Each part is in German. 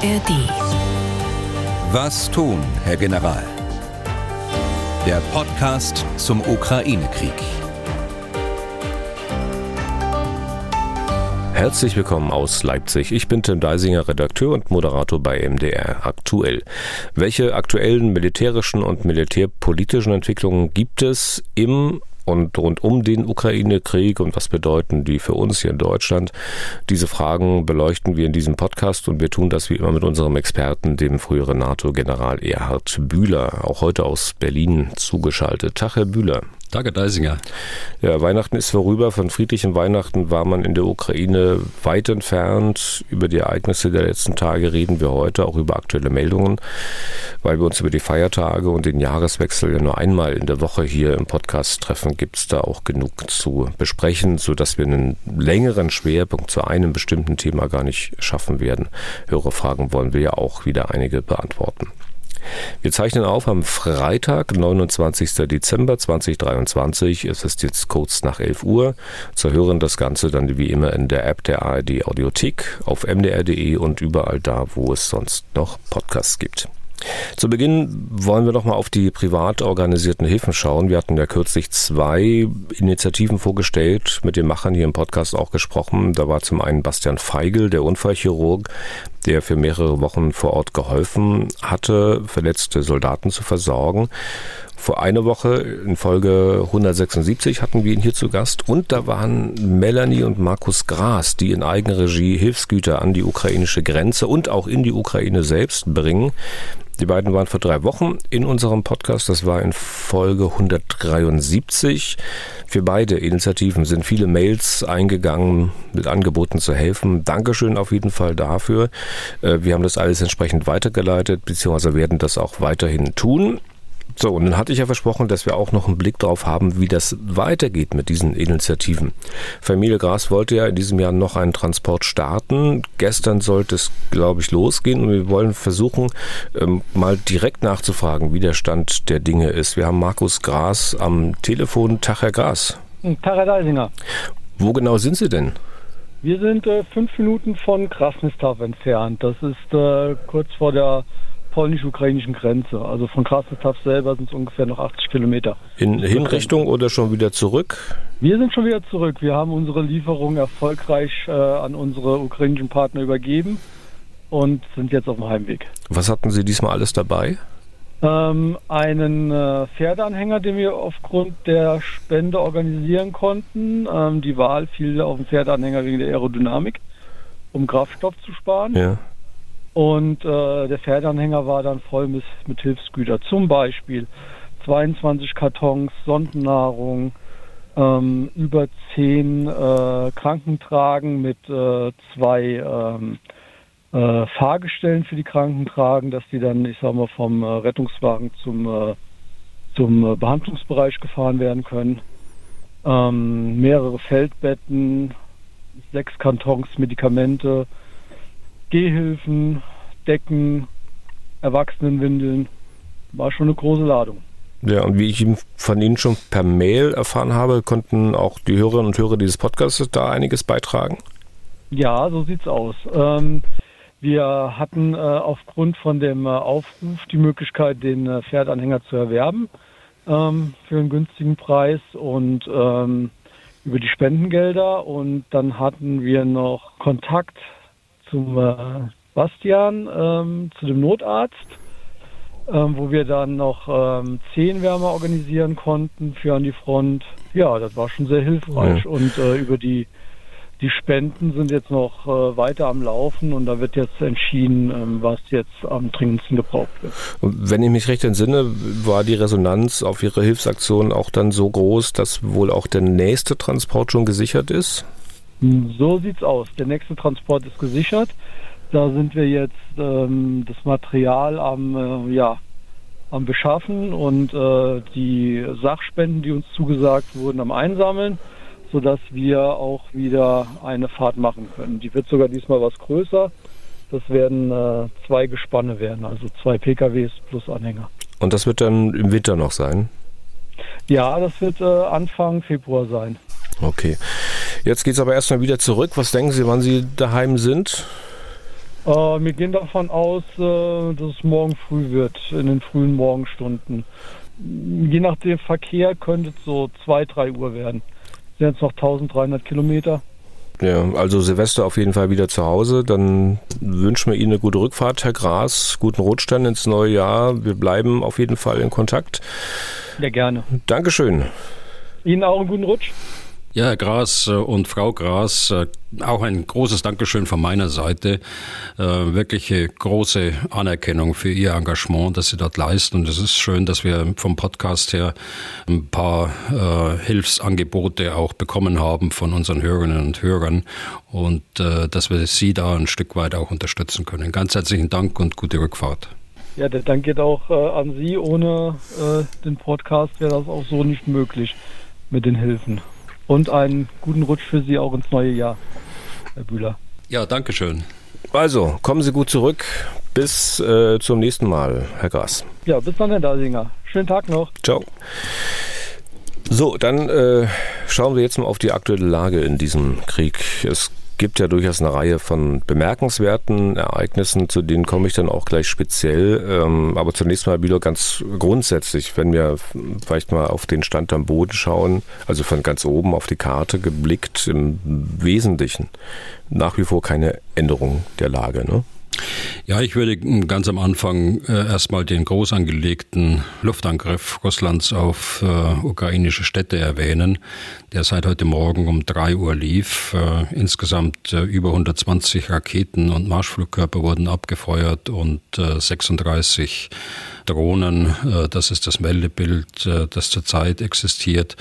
ARD. Was tun, Herr General? Der Podcast zum Ukraine-Krieg. Herzlich willkommen aus Leipzig. Ich bin Tim Deisinger, Redakteur und Moderator bei MDR Aktuell. Welche aktuellen militärischen und militärpolitischen Entwicklungen gibt es im und rund um den Ukraine-Krieg und was bedeuten die für uns hier in Deutschland. Diese Fragen beleuchten wir in diesem Podcast und wir tun das wie immer mit unserem Experten, dem früheren NATO-General Erhard Bühler, auch heute aus Berlin zugeschaltet. Tag, Herr Bühler. Danke, Deisinger. Ja, Weihnachten ist vorüber. Von friedlichen Weihnachten war man in der Ukraine weit entfernt. Über die Ereignisse der letzten Tage reden wir heute, auch über aktuelle Meldungen, weil wir uns über die Feiertage und den Jahreswechsel ja nur einmal in der Woche hier im Podcast treffen, gibt es da auch genug zu besprechen, sodass wir einen längeren Schwerpunkt zu einem bestimmten Thema gar nicht schaffen werden. Höhere Fragen wollen wir ja auch wieder einige beantworten. Wir zeichnen auf am Freitag, 29. Dezember 2023. Es ist jetzt kurz nach 11 Uhr. Zu hören das Ganze dann wie immer in der App der ARD Audiothek, auf mdr.de und überall da, wo es sonst noch Podcasts gibt. Zu Beginn wollen wir noch mal auf die privat organisierten Hilfen schauen. Wir hatten ja kürzlich zwei Initiativen vorgestellt, mit den Machern hier im Podcast auch gesprochen. Da war zum einen Bastian Feigl, der Unfallchirurg, der für mehrere Wochen vor Ort geholfen hatte, verletzte Soldaten zu versorgen. Vor einer Woche in Folge 176 hatten wir ihn hier zu Gast und da waren Melanie und Markus Gras, die in Eigenregie Hilfsgüter an die ukrainische Grenze und auch in die Ukraine selbst bringen. Die beiden waren vor drei Wochen in unserem Podcast. Das war in Folge 173. Für beide Initiativen sind viele Mails eingegangen mit Angeboten zu helfen. Dankeschön auf jeden Fall dafür. Äh, wir haben das alles entsprechend weitergeleitet, beziehungsweise werden das auch weiterhin tun. So, und dann hatte ich ja versprochen, dass wir auch noch einen Blick darauf haben, wie das weitergeht mit diesen Initiativen. Familie Gras wollte ja in diesem Jahr noch einen Transport starten. Gestern sollte es, glaube ich, losgehen und wir wollen versuchen, ähm, mal direkt nachzufragen, wie der Stand der Dinge ist. Wir haben Markus Gras am Telefon. Tag, Herr Gras. Tag, Herr Deisinger. Wo genau sind Sie denn? Wir sind äh, fünf Minuten von Krasnistav entfernt. Das ist äh, kurz vor der polnisch-ukrainischen Grenze. Also von Krasnostaw selber sind es ungefähr noch 80 Kilometer. In Hinrichtung oder schon wieder zurück? Wir sind schon wieder zurück. Wir haben unsere Lieferung erfolgreich äh, an unsere ukrainischen Partner übergeben und sind jetzt auf dem Heimweg. Was hatten Sie diesmal alles dabei? Ähm, einen äh, Pferdeanhänger, den wir aufgrund der Spende organisieren konnten. Ähm, die Wahl fiel auf den Pferdeanhänger wegen der Aerodynamik, um Kraftstoff zu sparen. Ja. Und äh, der Pferdeanhänger war dann voll mit, mit Hilfsgüter. Zum Beispiel 22 Kartons Sondennahrung, ähm, über 10 äh, Krankentragen mit äh, zwei ähm, äh, Fahrgestellen für die Krankentragen, dass die dann, ich sag mal, vom äh, Rettungswagen zum, äh, zum Behandlungsbereich gefahren werden können. Ähm, mehrere Feldbetten, sechs Kartons Medikamente, Gehhilfen, Decken, Erwachsenenwindeln. War schon eine große Ladung. Ja, und wie ich von Ihnen schon per Mail erfahren habe, konnten auch die Hörerinnen und Hörer dieses Podcasts da einiges beitragen? Ja, so sieht's aus. Ähm, wir hatten äh, aufgrund von dem äh, Aufruf die Möglichkeit, den äh, Pferdanhänger zu erwerben ähm, für einen günstigen Preis und ähm, über die Spendengelder. Und dann hatten wir noch Kontakt zum äh, Bastian, ähm, zu dem Notarzt, ähm, wo wir dann noch ähm, Zehenwärme organisieren konnten für an die Front. Ja, das war schon sehr hilfreich. Ja. Und äh, über die, die Spenden sind jetzt noch äh, weiter am Laufen und da wird jetzt entschieden, ähm, was jetzt am dringendsten gebraucht wird. Wenn ich mich recht entsinne, war die Resonanz auf Ihre Hilfsaktion auch dann so groß, dass wohl auch der nächste Transport schon gesichert ist? So sieht's aus. Der nächste Transport ist gesichert. Da sind wir jetzt ähm, das Material am, äh, ja, am Beschaffen und äh, die Sachspenden, die uns zugesagt wurden, am Einsammeln, sodass wir auch wieder eine Fahrt machen können. Die wird sogar diesmal was größer. Das werden äh, zwei Gespanne werden, also zwei PKWs plus Anhänger. Und das wird dann im Winter noch sein? Ja, das wird äh, Anfang Februar sein. Okay. Jetzt geht es aber erstmal wieder zurück. Was denken Sie, wann Sie daheim sind? Äh, wir gehen davon aus, äh, dass es morgen früh wird, in den frühen Morgenstunden. Je nach dem Verkehr könnte es so 2, 3 Uhr werden. Sind jetzt noch 1300 Kilometer. Ja, also Silvester auf jeden Fall wieder zu Hause. Dann wünschen wir Ihnen eine gute Rückfahrt, Herr Gras. Guten Rutsch dann ins neue Jahr. Wir bleiben auf jeden Fall in Kontakt. Ja, gerne. Dankeschön. Ihnen auch einen guten Rutsch. Ja, Herr Gras äh, und Frau Gras, äh, auch ein großes Dankeschön von meiner Seite. Äh, wirkliche große Anerkennung für Ihr Engagement, das Sie dort leisten. Und es ist schön, dass wir vom Podcast her ein paar Hilfsangebote auch bekommen haben von unseren Hörerinnen und Hörern und dass wir Sie da ein Stück weit auch unterstützen können. Ganz herzlichen Dank und gute Rückfahrt. Ja, der Dank geht auch an Sie. Ohne den Podcast wäre das auch so nicht möglich mit den Hilfen und einen guten Rutsch für Sie auch ins neue Jahr, Herr Bühler. Ja, danke schön. Also, kommen Sie gut zurück. Bis äh, zum nächsten Mal, Herr Gras. Ja, bis dann, Herr Dasinger. Schönen Tag noch. Ciao. So, dann äh, schauen wir jetzt mal auf die aktuelle Lage in diesem Krieg. Es gibt ja durchaus eine Reihe von bemerkenswerten Ereignissen, zu denen komme ich dann auch gleich speziell. Ähm, aber zunächst mal wieder ganz grundsätzlich, wenn wir vielleicht mal auf den Stand am Boden schauen, also von ganz oben auf die Karte geblickt, im Wesentlichen nach wie vor keine Änderung der Lage. Ne? Ja, ich würde ganz am Anfang äh, erstmal den groß angelegten Luftangriff Russlands auf äh, ukrainische Städte erwähnen, der seit heute Morgen um drei Uhr lief. Äh, insgesamt äh, über 120 Raketen und Marschflugkörper wurden abgefeuert und 36 äh, Drohnen. Äh, das ist das Meldebild, das zurzeit existiert.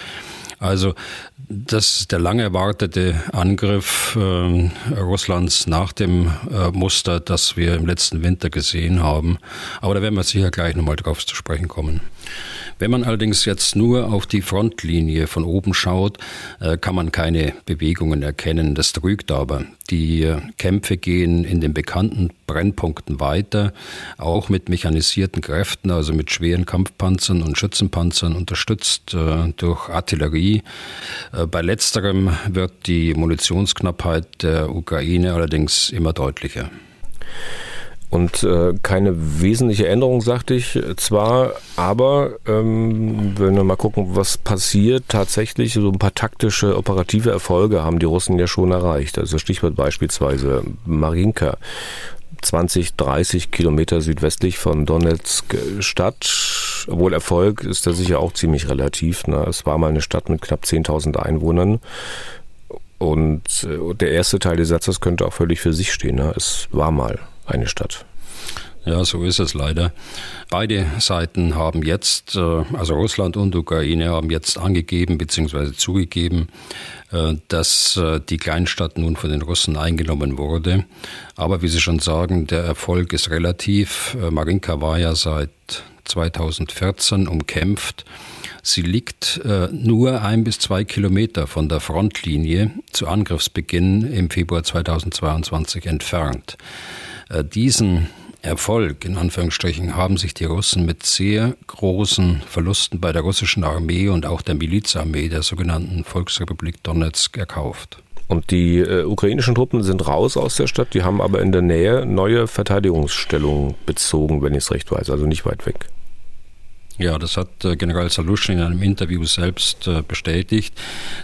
Also das ist der lang erwartete Angriff äh, Russlands nach dem äh, Muster, das wir im letzten Winter gesehen haben. Aber da werden wir sicher gleich nochmal drauf zu sprechen kommen. Wenn man allerdings jetzt nur auf die Frontlinie von oben schaut, äh, kann man keine Bewegungen erkennen. Das trügt aber. Die äh, Kämpfe gehen in den bekannten Brennpunkten weiter, auch mit mechanisierten Kräften, also mit schweren Kampfpanzern und Schützenpanzern, unterstützt äh, durch Artillerie. Bei letzterem wird die Munitionsknappheit der Ukraine allerdings immer deutlicher. Und äh, keine wesentliche Änderung, sagte ich zwar, aber ähm, wenn wir mal gucken, was passiert, tatsächlich so ein paar taktische, operative Erfolge haben die Russen ja schon erreicht. Also Stichwort beispielsweise Marinka. 20, 30 Kilometer südwestlich von Donetsk Stadt. Obwohl Erfolg ist da sicher auch ziemlich relativ. Ne? Es war mal eine Stadt mit knapp 10.000 Einwohnern. Und äh, der erste Teil des Satzes könnte auch völlig für sich stehen. Ne? Es war mal eine Stadt. Ja, so ist es leider. Beide Seiten haben jetzt, äh, also Russland und Ukraine, haben jetzt angegeben bzw. zugegeben, äh, dass äh, die Kleinstadt nun von den Russen eingenommen wurde. Aber wie Sie schon sagen, der Erfolg ist relativ. Marinka war ja seit 2014 umkämpft. Sie liegt nur ein bis zwei Kilometer von der Frontlinie zu Angriffsbeginn im Februar 2022 entfernt. Äh, diesen Erfolg, in Anführungsstrichen, haben sich die Russen mit sehr großen Verlusten bei der russischen Armee und auch der Milizarmee der sogenannten Volksrepublik Donetsk erkauft. Und die äh, ukrainischen Truppen sind raus aus der Stadt, die haben aber in der Nähe neue Verteidigungsstellungen bezogen, wenn ich es recht weiß, also nicht weit weg. Ja, das hat äh, General Saluschin in einem Interview selbst äh, bestätigt.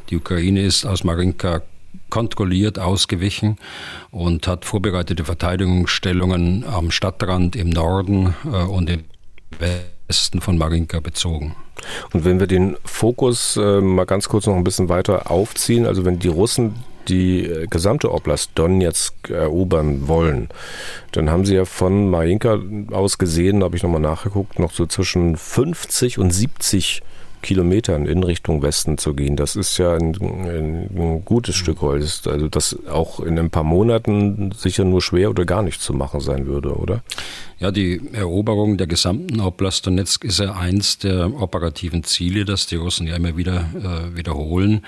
Die Ukraine ist aus Marinka kontrolliert ausgewichen und hat vorbereitete Verteidigungsstellungen am Stadtrand im Norden äh, und im Westen von Marinka bezogen. Und wenn wir den Fokus äh, mal ganz kurz noch ein bisschen weiter aufziehen, also wenn die Russen die äh, gesamte Oblast Donetsk erobern wollen, dann haben sie ja von Marinka aus gesehen, habe ich nochmal nachgeguckt, noch so zwischen 50 und 70 Kilometern in Richtung Westen zu gehen. Das ist ja ein, ein gutes Stück Holz. Also das auch in ein paar Monaten sicher nur schwer oder gar nicht zu machen sein würde, oder? Ja, die Eroberung der gesamten Oblast Donetsk ist ja eins der operativen Ziele, das die Russen ja immer wieder äh, wiederholen.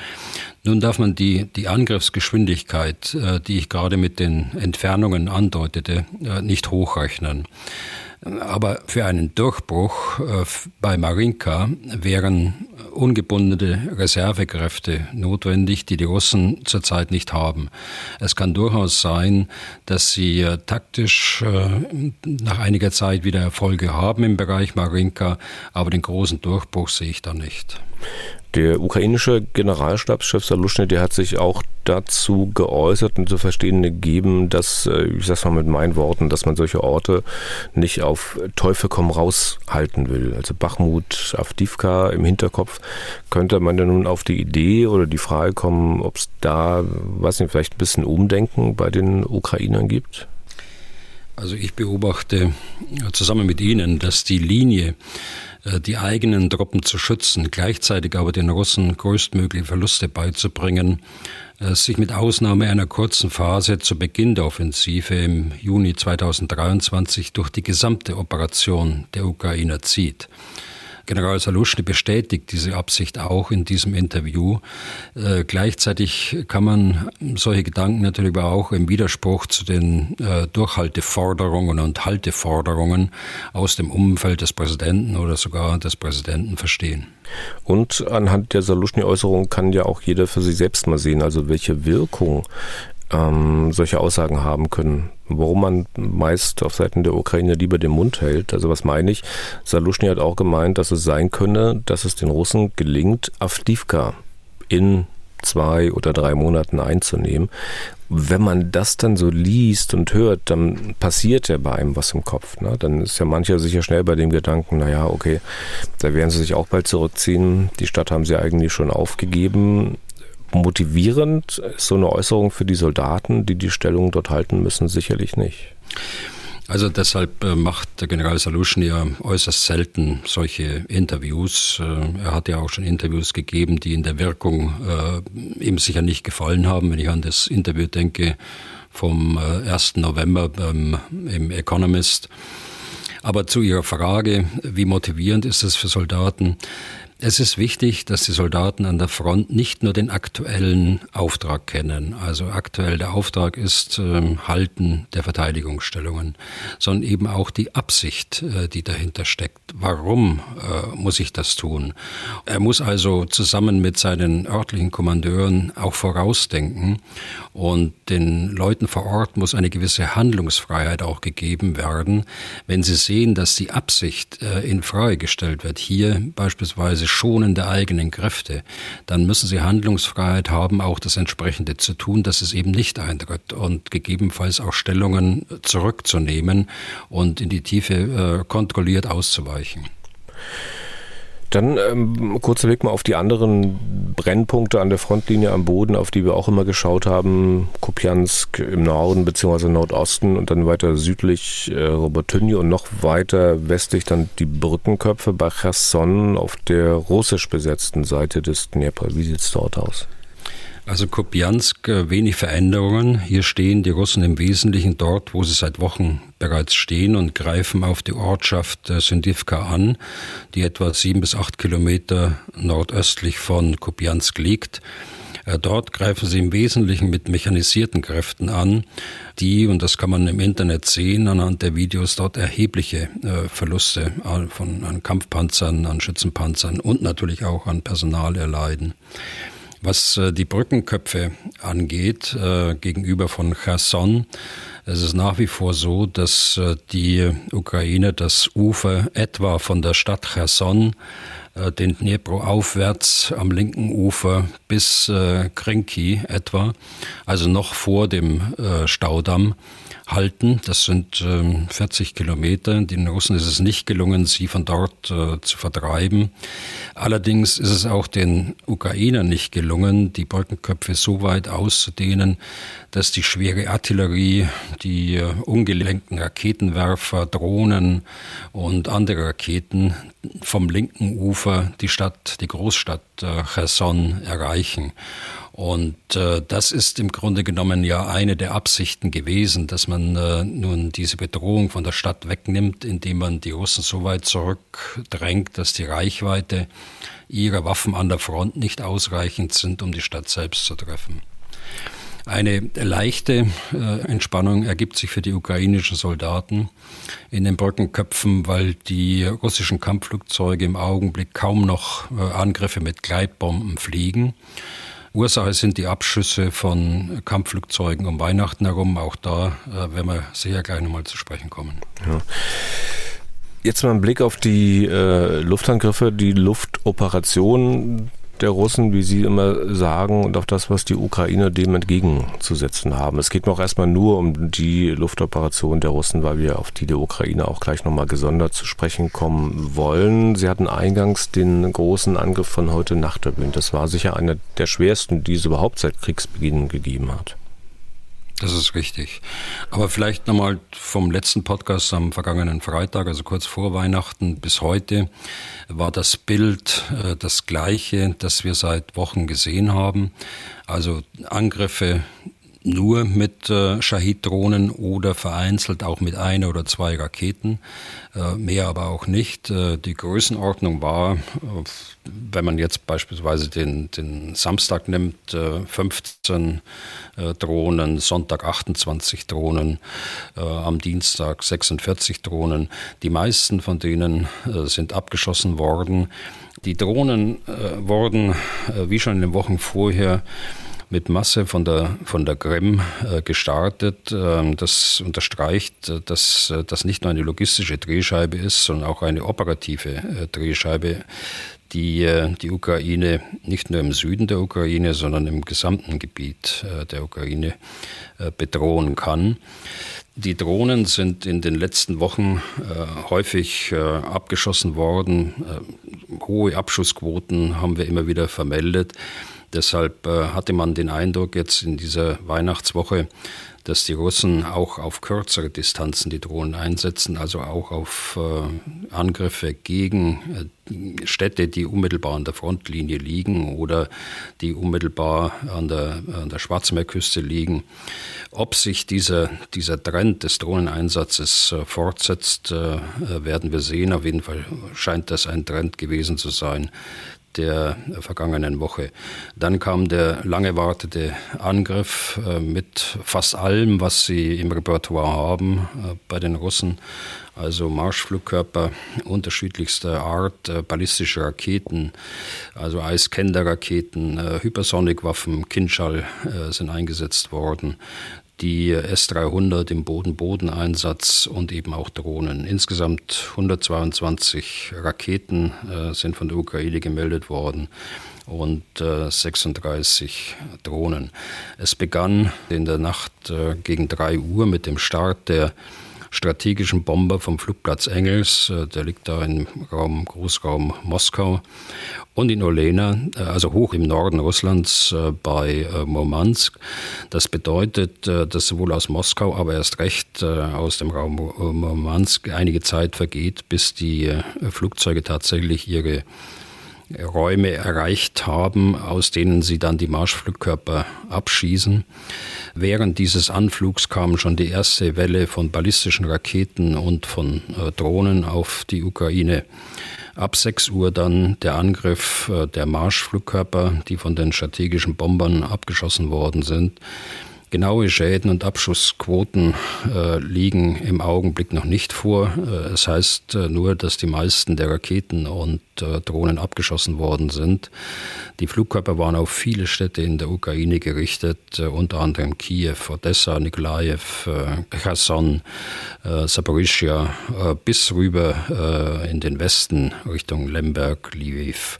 Nun darf man die, die Angriffsgeschwindigkeit, äh, die ich gerade mit den Entfernungen andeutete, äh, nicht hochrechnen. Aber für einen Durchbruch äh, bei Marinka wären ungebundene Reservekräfte notwendig, die die Russen zurzeit nicht haben. Es kann durchaus sein, dass sie äh, taktisch äh, nach einiger Zeit wieder Erfolge haben im Bereich Marinka, aber den großen Durchbruch sehe ich da nicht. Der ukrainische Generalstabschef Saluschny, der hat sich auch dazu geäußert und zu verstehen gegeben, dass, äh, ich sag's mal mit meinen Worten, dass man solche Orte nicht auf Teufel komm raus halten will. Also Bachmut, Avdivka im Hinterkopf. Könnte man denn nun auf die Idee oder die Frage kommen, ob es da, weiß nicht, vielleicht ein bisschen Umdenken bei den Ukrainern gibt? Also ich beobachte zusammen mit Ihnen, dass die Linie, äh, die eigenen Truppen zu schützen, gleichzeitig aber den Russen größtmögliche Verluste beizubringen, äh, sich mit Ausnahme einer kurzen Phase zu Beginn der Offensive im Juni 2023 durch die gesamte Operation der Ukrainer zieht. General Saluschny bestätigt diese Absicht auch in diesem Interview. Äh, gleichzeitig kann man solche Gedanken natürlich aber auch im Widerspruch zu den äh, Durchhalteforderungen und Halteforderungen aus dem Umfeld des Präsidenten oder sogar des Präsidenten verstehen. Und anhand der Saluschny-Äußerung kann ja auch jeder für sich selbst mal sehen, also welche Wirkung ähm, solche Aussagen haben können. Warum man meist auf Seiten der Ukraine lieber den Mund hält. Also was meine ich? Saluschny hat auch gemeint, dass es sein könne, dass es den Russen gelingt, Avdivka in zwei oder drei Monaten einzunehmen. Wenn man das dann so liest und hört, dann passiert ja bei einem was im Kopf. Ne? Dann ist ja mancher sicher schnell bei dem Gedanken, naja, okay, da werden sie sich auch bald zurückziehen. Die Stadt haben sie eigentlich schon aufgegeben motivierend ist so eine Äußerung für die Soldaten, die die Stellung dort halten müssen, sicherlich nicht. Also deshalb äh, macht der General Saluschen ja äußerst selten solche Interviews. Äh, er hat ja auch schon Interviews gegeben, die in der Wirkung äh, ihm sicher nicht gefallen haben. Wenn ich an das Interview denke vom 1. November im Economist. Aber zu Ihrer Frage, wie motivierend ist es für Soldaten? Es ist wichtig, dass die Soldaten an der Front nicht nur den aktuellen Auftrag kennen. Also aktuell der Auftrag ist äh, Halten der Verteidigungsstellungen, sondern eben auch die Absicht, äh, die dahinter steckt. Warum äh, muss ich das tun? Er muss also zusammen mit seinen örtlichen Kommandeuren auch vorausdenken und den Leuten vor Ort muss eine gewisse Handlungsfreiheit auch gegeben werden, wenn sie sehen, dass die Absicht äh, in Frage gestellt wird. Hier beispielsweise beziehungsweise Schonen der eigenen Kräfte, dann müssen sie Handlungsfreiheit haben, auch das entsprechende zu tun, dass es eben nicht eintritt und gegebenenfalls auch Stellungen zurückzunehmen und in die Tiefe äh, kontrolliert auszuweichen. Dann ähm, kurzer Blick mal auf die anderen Brennpunkte an der Frontlinie am Boden, auf die wir auch immer geschaut haben. Kupiansk im Norden bzw. Nordosten und dann weiter südlich äh, Robotynie und noch weiter westlich dann die Brückenköpfe bei Cherson auf der russisch besetzten Seite des Dnepr. Wie sieht es dort aus? Also Kupiansk, äh, wenig Veränderungen. Hier stehen die Russen im Wesentlichen dort, wo sie seit Wochen bereits stehen und greifen auf die Ortschaft äh, Sindivka an, die etwa sieben bis acht Kilometer nordöstlich von Kupiansk liegt. Äh, dort greifen sie im Wesentlichen mit mechanisierten Kräften an, die, und das kann man im Internet sehen, anhand der Videos dort erhebliche Verluste von, an Kampfpanzern, an Schützenpanzern und natürlich auch an Personal erleiden. Was äh, die Brückenköpfe angeht, äh, gegenüber von Cherson, es ist nach wie vor so, dass äh, die Ukraine das Ufer etwa von der Stadt Cherson den Dnepro aufwärts am linken Ufer bis Krenki etwa, also noch vor dem Staudamm, halten. Das sind ähm, 40 Kilometer. Den Russen ist es nicht gelungen, sie von dort äh, zu vertreiben. Allerdings ist es auch den Ukrainern nicht gelungen, die Brückenköpfe so weit auszudehnen, dass die schwere Artillerie, die äh, ungelenkten Raketenwerfer, Drohnen und andere Raketen vom linken Ufer die Stadt, die Großstadt äh, Cherson erreichen. Und äh, das ist im Grunde genommen ja eine der Absichten gewesen, dass man äh, nun diese Bedrohung von der Stadt wegnimmt, indem man die Russen so weit zurückdrängt, dass die Reichweite ihrer Waffen an der Front nicht ausreichend sind, um die Stadt selbst zu treffen. Eine leichte äh, Entspannung ergibt sich für die ukrainischen Soldaten in den Brückenköpfen, weil die russischen Kampfflugzeuge im Augenblick kaum noch äh, Angriffe mit Gleitbomben fliegen. Ursache sind die Abschüsse von Kampfflugzeugen um Weihnachten herum. Auch da äh, werden wir sicher gleich nochmal zu sprechen kommen. Ja. Jetzt mal ein Blick auf die äh, Luftangriffe, die Luftoperationen der Russen, wie Sie immer sagen, und auf das, was die Ukrainer dem entgegenzusetzen haben. Es geht noch erstmal nur um die Luftoperation der Russen, weil wir auf die der Ukraine auch gleich nochmal gesondert zu sprechen kommen wollen. Sie hatten eingangs den großen Angriff von heute Nacht erwähnt. Das war sicher einer der schwersten, die es überhaupt seit Kriegsbeginn gegeben hat. Das ist richtig. Aber vielleicht nochmal vom letzten Podcast am vergangenen Freitag, also kurz vor Weihnachten bis heute, war das Bild äh, das gleiche, das wir seit Wochen gesehen haben. Also Angriffe nur mit äh, Shahid-Drohnen oder vereinzelt auch mit einer oder zwei Raketen, äh, mehr aber auch nicht. Äh, die Größenordnung war, äh, wenn man jetzt beispielsweise den, den Samstag nimmt, äh, 15 äh, Drohnen, Sonntag 28 Drohnen, äh, am Dienstag 46 Drohnen. Die meisten von denen äh, sind abgeschossen worden. Die Drohnen äh, wurden, äh, wie schon in den Wochen vorher, mit Masse von der, von der Krim äh, gestartet. Ähm, das unterstreicht, äh, dass äh, das nicht nur eine logistische Drehscheibe ist, sondern auch eine operative Drehscheibe, die die Ukraine nicht nur im Süden der Ukraine, sondern im gesamten Gebiet der Ukraine bedrohen kann. Die Drohnen sind in den letzten Wochen äh, häufig äh, abgeschossen worden. Äh, hohe Abschussquoten haben wir immer wieder vermeldet. Deshalb äh, hatte man den Eindruck jetzt in dieser Weihnachtswoche, dass die Russen auch auf kürzere Distanzen die Drohnen einsetzen, also auch auf äh, Angriffe gegen äh, Städte, die unmittelbar an der Frontlinie liegen oder die unmittelbar an der, an der Schwarzmeerküste liegen. Ob sich dieser, dieser Trend des Drohneneinsatzes äh, fortsetzt, äh, werden wir sehen. Auf jeden Fall scheint das ein Trend gewesen zu sein, der vergangenen Woche. Dann kam der lang erwartete Angriff äh, mit fast allem, was sie im Repertoire haben äh, bei den Russen. Also Marschflugkörper unterschiedlichster Art, äh, ballistische Raketen, also Eiskender-Raketen, Hypersonikwaffen, Kinschall sind eingesetzt worden die S-300 im Boden-Boden-Einsatz und eben auch Drohnen. Insgesamt 122 Raketen äh, sind von der Ukraine gemeldet worden und äh, 36 Drohnen. Es begann in der Nacht äh, gegen 3 Uhr mit dem Start der strategischen Bomber vom Flugplatz Engels, äh, der liegt da im Raum, Großraum Moskau, und in Olena, äh, also hoch im Norden Russlands äh, bei Murmansk. Das bedeutet, dass sowohl aus Moskau, aber erst recht aus dem Raum Murmansk einige Zeit vergeht, bis die Flugzeuge tatsächlich ihre Räume erreicht haben, aus denen sie dann die Marschflugkörper abschießen. Während dieses Anflugs kam schon die erste Welle von ballistischen Raketen und von äh, Drohnen auf die Ukraine. Ab 6 Uhr dann der Angriff äh, der Marschflugkörper, die von den strategischen Bombern abgeschossen worden sind. Genaue Schäden und Abschussquoten äh, liegen im Augenblick noch nicht vor. Äh, es heißt äh, nur, dass die meisten der Raketen und äh, Drohnen abgeschossen worden sind. Die Flugkörper waren auf viele Städte in der Ukraine gerichtet, äh, unter anderem Kiew, Odessa, Nikolaev, äh, Cherson, Saporischia, bis rüber in den Westen Richtung Lemberg, Lviv.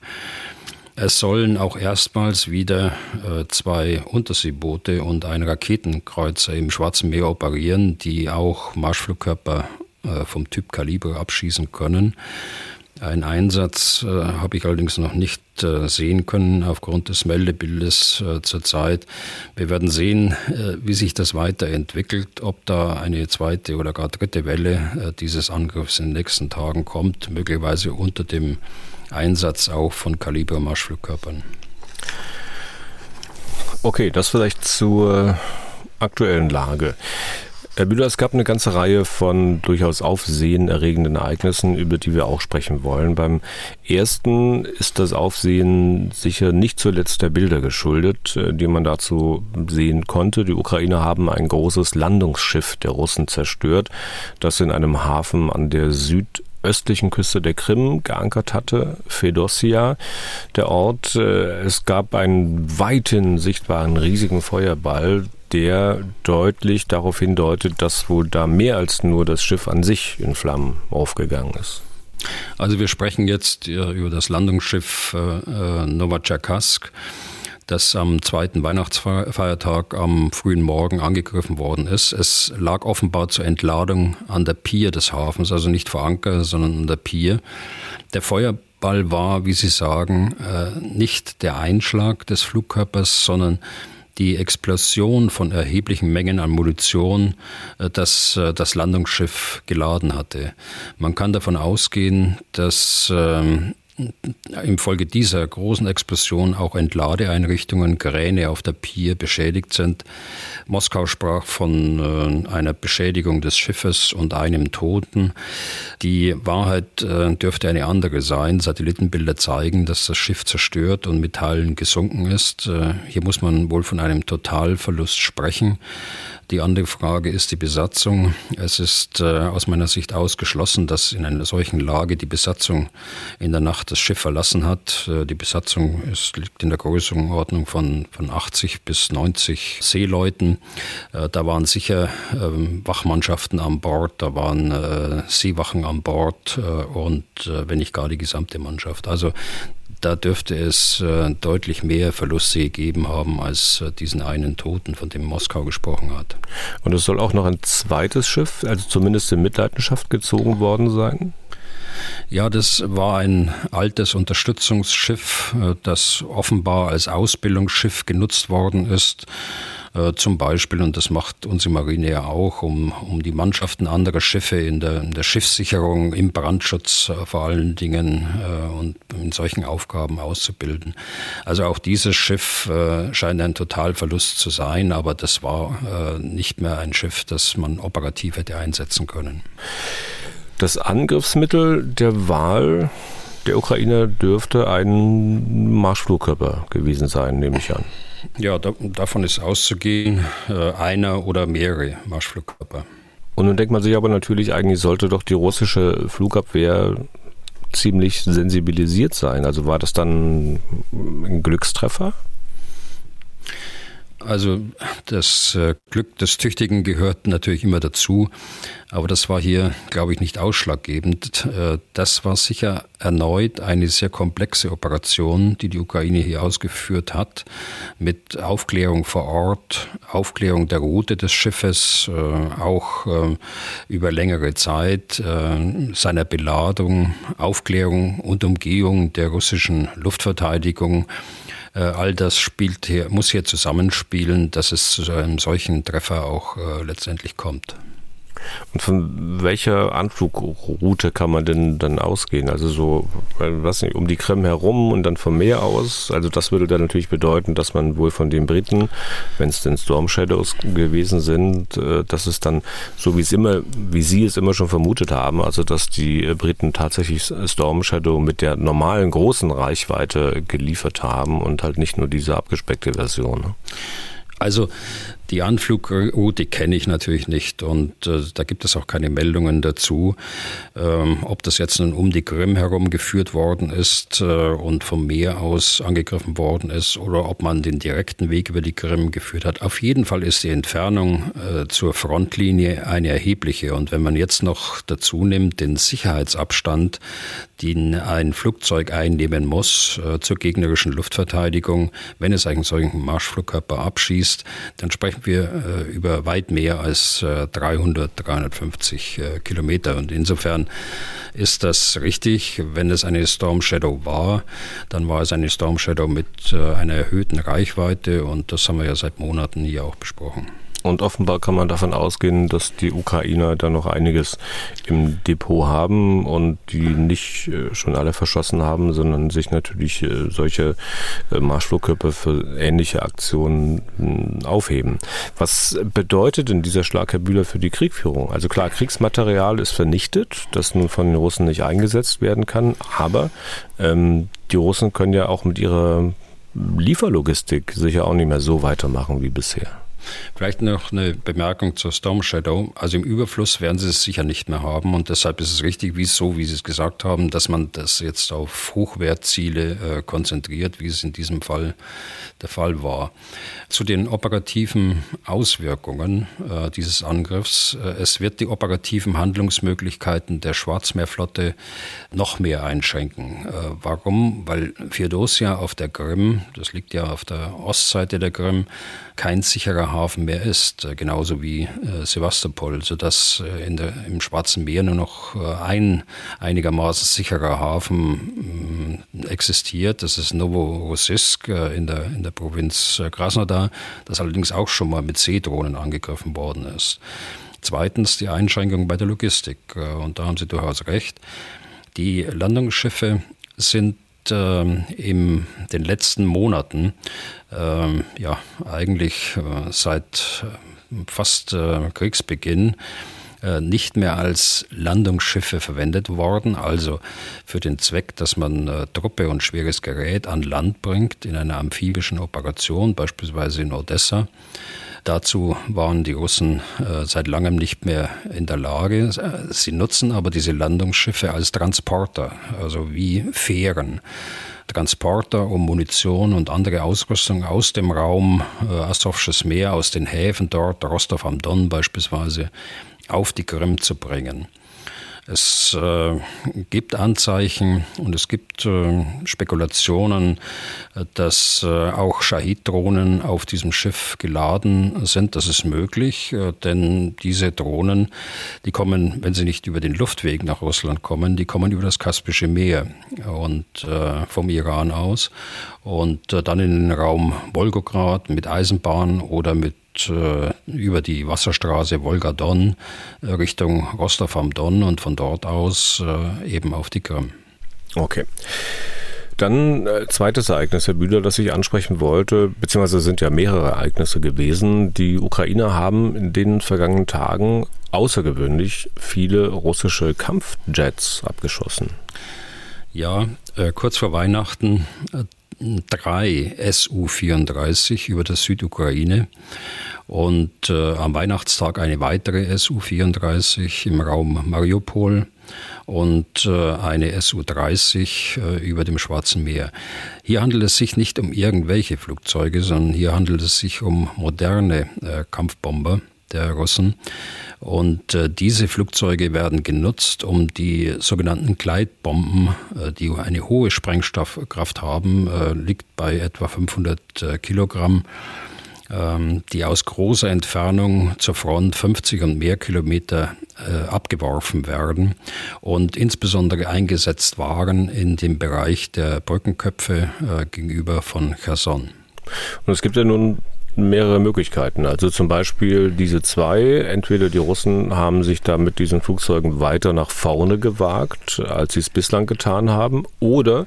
Es sollen auch erstmals wieder äh, zwei Unterseeboote und ein Raketenkreuzer im Schwarzen Meer operieren, die auch Marschflugkörper äh, vom Typ Kaliber abschießen können. Ein Einsatz äh, habe ich allerdings noch nicht äh, sehen können aufgrund des Meldebildes zurzeit. Wir werden sehen, wie sich das weiterentwickelt, ob da eine zweite oder gar dritte Welle dieses Angriffs in den nächsten Tagen kommt, möglicherweise unter dem Einsatz auch von Kaliber-Marschflugkörpern. Okay, das vielleicht zur aktuellen Lage. Herr Bühler, es gab eine ganze Reihe von durchaus aufsehenerregenden Ereignissen, über die wir auch sprechen wollen. Beim ersten ist das Aufsehen sicher nicht zuletzt der Bilder geschuldet, äh, die man dazu sehen konnte. Die Ukrainer haben ein großes Landungsschiff der Russen zerstört, das in einem Hafen an der Süd östlichen Küste der Krim geankert hatte, Fedossia, der Ort. Äh, es gab einen weithin sichtbaren riesigen Feuerball, der deutlich darauf hindeutet, dass wohl da mehr als nur das Schiff an sich in Flammen aufgegangen ist. Also wir sprechen jetzt über das Landungsschiff äh, äh Novotcherkassk, das am zweiten Weihnachtsfeiertag am frühen Morgen angegriffen worden ist. Es lag offenbar zur Entladung an der Pier des Hafens, also nicht vor Anker, sondern an der Pier. Der Feuerball war, wie Sie sagen, äh, nicht der Einschlag des Flugkörpers, sondern die Explosion von erheblichen Mengen an Munition, äh, das äh, das Landungsschiff geladen hatte. Man kann davon ausgehen, dass ähm, infolge dieser großen Explosion auch Entladeeinrichtungen, Kräne auf der Pier beschädigt sind. Moskau sprach von äh, einer Beschädigung des Schiffes und einem Toten. Die Wahrheit äh, dürfte eine andere sein. Satellitenbilder zeigen, dass das Schiff zerstört und mit Teilen gesunken ist. Äh, hier muss man wohl von einem Totalverlust sprechen. Die andere Frage ist die Besatzung. Es ist äh, aus meiner Sicht ausgeschlossen, dass in einer solchen Lage die Besatzung in der Nacht das Schiff verlassen hat. Äh, die Besatzung ist, liegt in der Größenordnung von, von 80 bis 90 Seeleuten. Äh, da waren sicher ähm, Wachmannschaften an Bord, da waren Seewachen an Bord und wenn nicht gar die gesamte Mannschaft. Also da dürfte es äh, deutlich mehr Verluste gegeben haben als äh, diesen einen Toten, von dem Moskau gesprochen hat. Und es soll auch noch ein zweites Schiff, also zumindest in Mitleidenschaft gezogen worden sein? Ja, das war ein altes Unterstützungsschiff, äh, das offenbar als Ausbildungsschiff genutzt worden ist äh, zum Beispiel, und das macht unsere Marine ja auch, um, um die Mannschaften anderer Schiffe in der, in der Schiffssicherung, im Brandschutz äh, vor allen Dingen äh, und in solchen Aufgaben auszubilden. Also auch dieses Schiff äh, scheint ein Totalverlust zu sein, aber das war nicht mehr ein Schiff, das man operativ hätte einsetzen können. Das Angriffsmittel der Wahl der Ukrainer dürfte ein Marschflugkörper gewesen sein, nehme ich an. Ja, da, davon ist auszugehen, äh, einer oder mehrere Marschflugkörper. Und nun denkt man sich aber natürlich, eigentlich sollte doch die russische Flugabwehr ziemlich sensibilisiert sein. Also war das dann ein Glückstreffer? Also das äh, Glück des Tüchtigen gehört natürlich immer dazu, aber das war hier, glaube ich, nicht ausschlaggebend. Äh, das war sicher erneut eine sehr komplexe Operation, die die Ukraine hier ausgeführt hat, mit Aufklärung vor Ort, Aufklärung der Route des Schiffes, äh, auch über längere Zeit, seiner Beladung, Aufklärung und Umgehung der russischen Luftverteidigung. Äh, all das spielt hier, muss hier zusammenspielen, dass es zu einem solchen Treffer auch äh, letztendlich kommt. Und von welcher Anflugroute kann man denn dann ausgehen? Also so, was nicht, um die Krim herum und dann vom Meer aus? Also das würde dann natürlich bedeuten, dass man wohl von den Briten, wenn es denn Storm Shadows gewesen sind, äh, dass es dann, so wie es immer, wie Sie es immer schon vermutet haben, also dass die Briten tatsächlich Storm Shadow mit der normalen großen Reichweite geliefert haben und halt nicht nur diese abgespeckte Version. Ne? Also die Anflugroute kenne ich natürlich nicht und äh, da gibt es auch keine Meldungen dazu. Ähm, ob das jetzt nun um die Krim herum geführt worden ist äh, und vom Meer aus angegriffen worden ist oder ob man den direkten Weg über die Krim geführt hat. Auf jeden Fall ist die Entfernung äh, zur Frontlinie eine erhebliche und wenn man jetzt noch dazu nimmt den Sicherheitsabstand, den ein Flugzeug einnehmen muss äh, zur gegnerischen Luftverteidigung, wenn es einen solchen Marschflugkörper abschießt, dann sprechen sprechen wir äh, über weit mehr als äh, 300, 350 äh, Kilometer. Und insofern ist das richtig. Wenn es eine Storm Shadow war, dann war es eine Storm Shadow mit äh, einer erhöhten Reichweite und das haben wir ja seit Monaten hier auch besprochen. Und offenbar kann man davon ausgehen, dass die Ukrainer da noch einiges im Depot haben und die nicht äh, schon alle verschossen haben, sondern sich natürlich äh, solche äh, Marschflugkörper für ähnliche Aktionen hm, aufheben. Was bedeutet denn dieser Schlag, Herr Bühler, für die Kriegführung? Also klar, Kriegsmaterial ist vernichtet, das nun von den Russen nicht eingesetzt werden kann, aber ähm, die Russen können ja auch mit ihrer Lieferlogistik sicher auch nicht mehr so weitermachen wie bisher. Vielleicht noch eine Bemerkung zur Storm Shadow. Also im Überfluss werden sie es sicher nicht mehr haben und deshalb ist es richtig, wie so, wie Sie es gesagt haben, dass man das jetzt auf Hochwertziele äh, konzentriert, wie es in diesem Fall der Fall war. Zu den operativen Auswirkungen äh, dieses Angriffs. Äh, es wird die operativen Handlungsmöglichkeiten der Schwarzmeerflotte noch mehr einschränken. Äh, warum? Weil Feodosia auf der Krim, das liegt ja auf der Ostseite der Krim, kein sicherer Hafen mehr ist, äh, genauso wie äh, Sevastopol, sodass äh, in der, im Schwarzen Meer nur noch ein einigermaßen sicherer Hafen mm, existiert. Das ist Novorossiysk in der, in der Provinz Krasnodar, das allerdings auch schon mal mit Seedrohnen angegriffen worden ist. Zweitens die Einschränkung bei der Logistik. Und da haben Sie durchaus recht. Die Landungsschiffe sind äh, in den letzten Monaten, äh, ja, eigentlich äh, seit äh, fast äh, Kriegsbeginn, äh, nicht mehr als Landungsschiffe verwendet worden, also für den Zweck, dass man Truppe und schweres Gerät an Land bringt in einer amphibischen Operation, beispielsweise in Odessa. Dazu waren die Russen äh, seit langem nicht mehr in der Lage. Sie nutzen aber diese Landungsschiffe als Transporter, also wie Fähren. Transporter, um Munition und andere Ausrüstung aus dem Raum äh, Asowsches Meer, aus den Häfen dort, Rostov am Don beispielsweise, auf die Krim zu bringen. Es äh, gibt Anzeichen und es gibt äh, Spekulationen, dass äh, auch Shahid-Drohnen auf diesem Schiff geladen sind. Das ist möglich, äh, denn diese Drohnen, die kommen, wenn sie nicht über den Luftweg nach Russland kommen, die kommen über das Kaspische Meer und äh, vom Iran aus und äh, dann in den Raum Wolgograd mit Eisenbahn oder mit äh, über die Wasserstraße Wolga-Don äh, Richtung Rostov am Don und von dort aus äh, eben auf die Krim. Okay. Dann äh, zweites Ereignis, Herr Bühler, das ich ansprechen wollte, beziehungsweise sind ja mehrere Ereignisse gewesen. Die Ukrainer haben in den vergangenen Tagen außergewöhnlich viele russische Kampfjets abgeschossen. Ja, äh, kurz vor Weihnachten drei Su-34 über der Südukraine und äh, am Weihnachtstag eine weitere Su-34 im Raum Mariupol und äh, eine Su-30 äh, über dem Schwarzen Meer. Hier handelt es sich nicht um irgendwelche Flugzeuge, sondern hier handelt es sich um moderne äh, Kampfbomber der Russen. Und äh, diese Flugzeuge werden genutzt, um die sogenannten Gleitbomben, äh, die eine hohe Sprengstoffkraft haben, äh, liegt bei etwa 500 äh, Kilogramm, ähm, die aus großer Entfernung zur Front 50 und mehr Kilometer äh, abgeworfen werden und insbesondere eingesetzt waren in dem Bereich der Brückenköpfe äh, gegenüber von Cherson. Und es gibt ja nun mehrere Möglichkeiten. Also zum Beispiel diese zwei. Entweder die Russen haben sich da mit diesen Flugzeugen weiter nach vorne gewagt, als sie es bislang getan haben, oder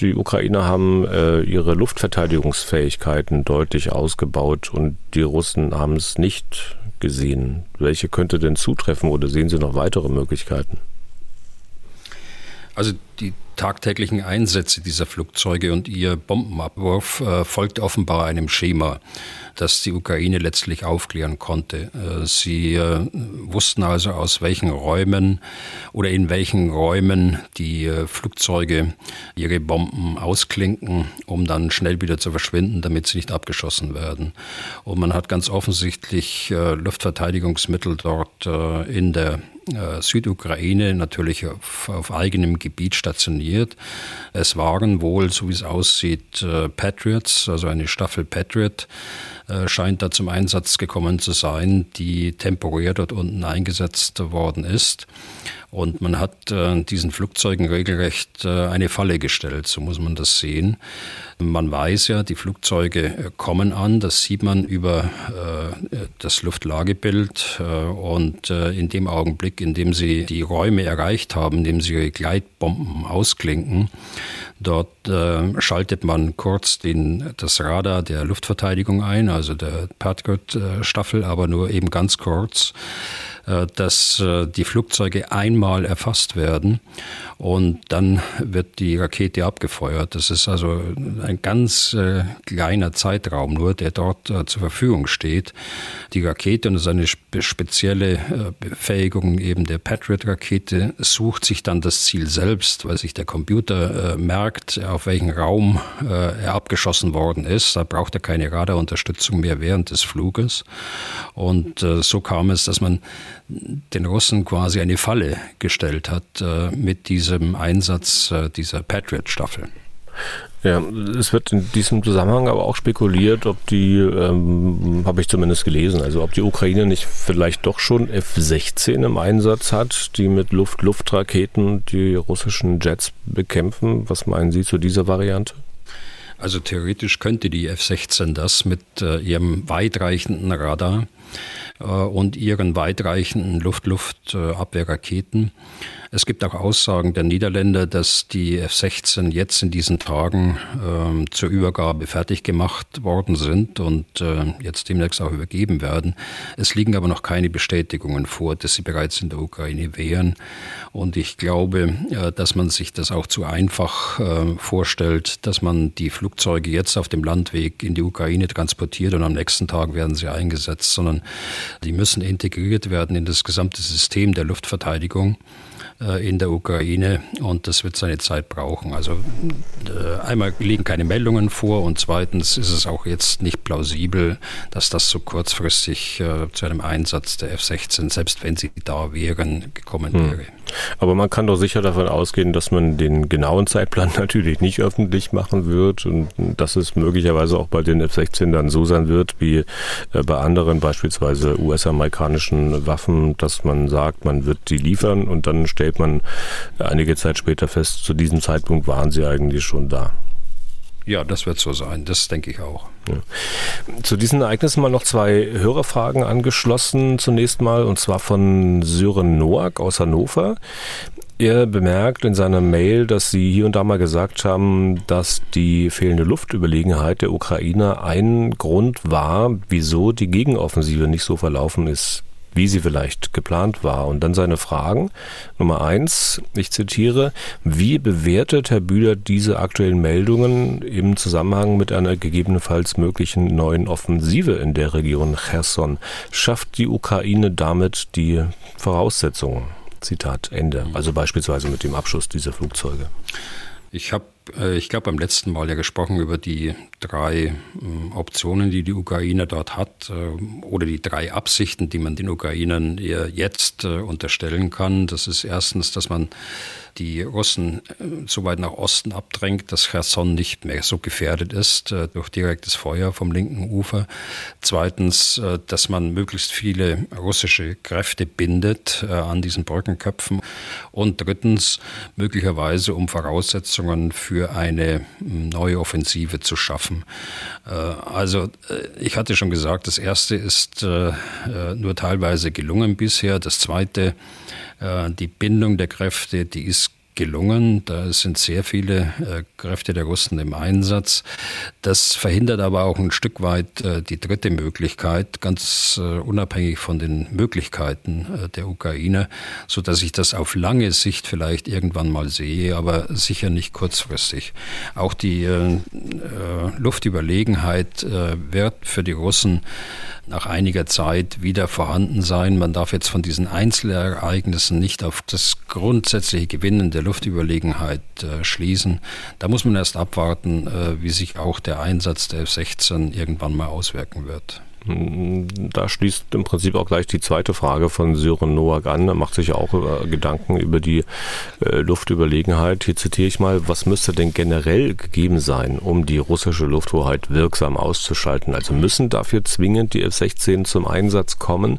die Ukrainer haben äh, ihre Luftverteidigungsfähigkeiten deutlich ausgebaut und die Russen haben es nicht gesehen. Welche könnte denn zutreffen oder sehen Sie noch weitere Möglichkeiten? Also die tagtäglichen Einsätze dieser Flugzeuge und ihr Bombenabwurf äh, folgt offenbar einem Schema, das die Ukraine letztlich aufklären konnte. Äh, sie äh, wussten also, aus welchen Räumen oder in welchen Räumen die äh, Flugzeuge ihre Bomben ausklinken, um dann schnell wieder zu verschwinden, damit sie nicht abgeschossen werden. Und man hat ganz offensichtlich äh, Luftverteidigungsmittel dort äh, in der Südukraine natürlich auf, auf eigenem Gebiet stationiert stationiert. Es waren wohl, so wie es aussieht, Patriots, also eine Staffel Patriot scheint da zum Einsatz gekommen zu sein, die temporär dort unten eingesetzt worden ist. Und man hat äh, diesen Flugzeugen regelrecht äh, eine Falle gestellt, so muss man das sehen. Man weiß ja, die Flugzeuge äh, kommen an, das sieht man über äh, das Luftlagebild äh, und äh, in dem Augenblick, in dem sie die Räume erreicht haben, in dem sie ihre Gleitbomben ausklinken, dort schaltet man kurz den, das Radar der Luftverteidigung ein, also der Patriot-Staffel, aber nur eben ganz kurz. Äh, dass äh, die Flugzeuge einmal erfasst werden und dann wird die Rakete abgefeuert. Das ist also ein ganz äh, kleiner Zeitraum nur, der dort zur Verfügung steht. Die Rakete, und das ist eine spezielle Befähigung eben der Patriot-Rakete, sucht sich dann das Ziel selbst, weil sich der Computer merkt, auf welchen Raum er abgeschossen worden ist. Da braucht er keine Radarunterstützung mehr während des Fluges. Und so kam es, dass man den Russen quasi eine Falle gestellt hat äh, mit diesem Einsatz äh, dieser Patriot-Staffel. Ja, es wird in diesem Zusammenhang aber auch spekuliert, ob die, ähm, habe ich zumindest gelesen, also ob die Ukraine nicht vielleicht doch schon F-16 im Einsatz hat, die mit Luft-Luftraketen die russischen Jets bekämpfen. Was meinen Sie zu dieser Variante? Also theoretisch könnte die F-16 das mit äh, ihrem weitreichenden Radar und ihren weitreichenden Luft-Luft-Abwehrraketen. Es gibt auch Aussagen der Niederländer, dass die F-16 jetzt in diesen Tagen äh, zur Übergabe fertig gemacht worden sind und äh, jetzt demnächst auch übergeben werden. Es liegen aber noch keine Bestätigungen vor, dass sie bereits in der Ukraine wären. Und ich glaube, äh, dass man sich das auch zu einfach äh, vorstellt, dass man die Flugzeuge jetzt auf dem Landweg in die Ukraine transportiert und am nächsten Tag werden sie eingesetzt, sondern die müssen integriert werden in das gesamte System der Luftverteidigung. Äh, in der Ukraine und das wird seine Zeit brauchen. Also äh, einmal liegen keine Meldungen vor und zweitens ist es auch jetzt nicht plausibel, dass das so kurzfristig äh, zu einem Einsatz der F-16, selbst wenn sie da wären, gekommen hm. Aber man kann doch sicher davon ausgehen, dass man den genauen Zeitplan natürlich nicht öffentlich machen wird und dass es möglicherweise auch bei den F-16 dann so sein wird wie bei anderen, beispielsweise US-amerikanischen Waffen, dass man sagt, man wird die liefern und dann stellt man einige Zeit später fest, zu diesem Zeitpunkt waren sie eigentlich schon da. Ja, das wird so sein, das denke ich auch. Ja. Zu diesen Ereignissen mal noch zwei Hörerfragen angeschlossen. Zunächst mal, und zwar von Sören Noack aus Hannover. Er bemerkt in seiner Mail, dass Sie hier und da mal gesagt haben, dass die fehlende Luftüberlegenheit der Ukrainer ein Grund war, wieso die Gegenoffensive nicht so verlaufen ist, wie sie vielleicht geplant war. Und dann seine Fragen. Nummer eins, ich zitiere, wie bewertet Herr Bühler diese aktuellen Meldungen im Zusammenhang mit einer gegebenenfalls möglichen neuen Offensive in der Region Cherson? Schafft die Ukraine damit die Voraussetzungen? Zitat Ende. Also beispielsweise mit dem Abschuss dieser Flugzeuge. Ich habe, äh, ich glaube, beim letzten Mal ja gesprochen über die drei ähm, Optionen, die die Ukraine dort hat, äh, oder die drei Absichten, die man den Ukrainern jetzt äh, unterstellen kann. Das ist erstens, dass man die Russen so weit nach Osten abdrängt, dass Cherson nicht mehr so gefährdet ist durch direktes Feuer vom linken Ufer. Zweitens, dass man möglichst viele russische Kräfte bindet an diesen Brückenköpfen. Und drittens, möglicherweise um Voraussetzungen für eine neue Offensive zu schaffen laufen. Äh, also äh, ich hatte schon gesagt, das erste ist äh, nur teilweise gelungen bisher. Das zweite, die Bindung der Kräfte, die ist gelungen. Da sind sehr viele äh, Kräfte der Russen im Einsatz. Das verhindert aber auch ein Stück weit äh, die dritte Möglichkeit, ganz äh, unabhängig von den Möglichkeiten äh, der Ukraine, so dass ich das auf lange Sicht vielleicht irgendwann mal sehe, aber sicher nicht kurzfristig. Auch die äh, äh, Luftüberlegenheit wird für die Russen nach einiger Zeit wieder vorhanden sein. Man darf jetzt von diesen Einzelereignissen nicht auf das grundsätzliche Gewinnen der Luftüberlegenheit äh, schließen. Da muss man erst abwarten, äh, wie sich auch der Einsatz der F-16 irgendwann mal auswirken wird. Da schließt im Prinzip auch gleich die zweite Frage von Sören Noack an. Er macht sich auch über Gedanken über die äh, Luftüberlegenheit. Hier zitiere ich mal, was müsste denn generell gegeben sein, um die russische Lufthoheit wirksam auszuschalten? Also müssen dafür zwingend die F-16 zum Einsatz kommen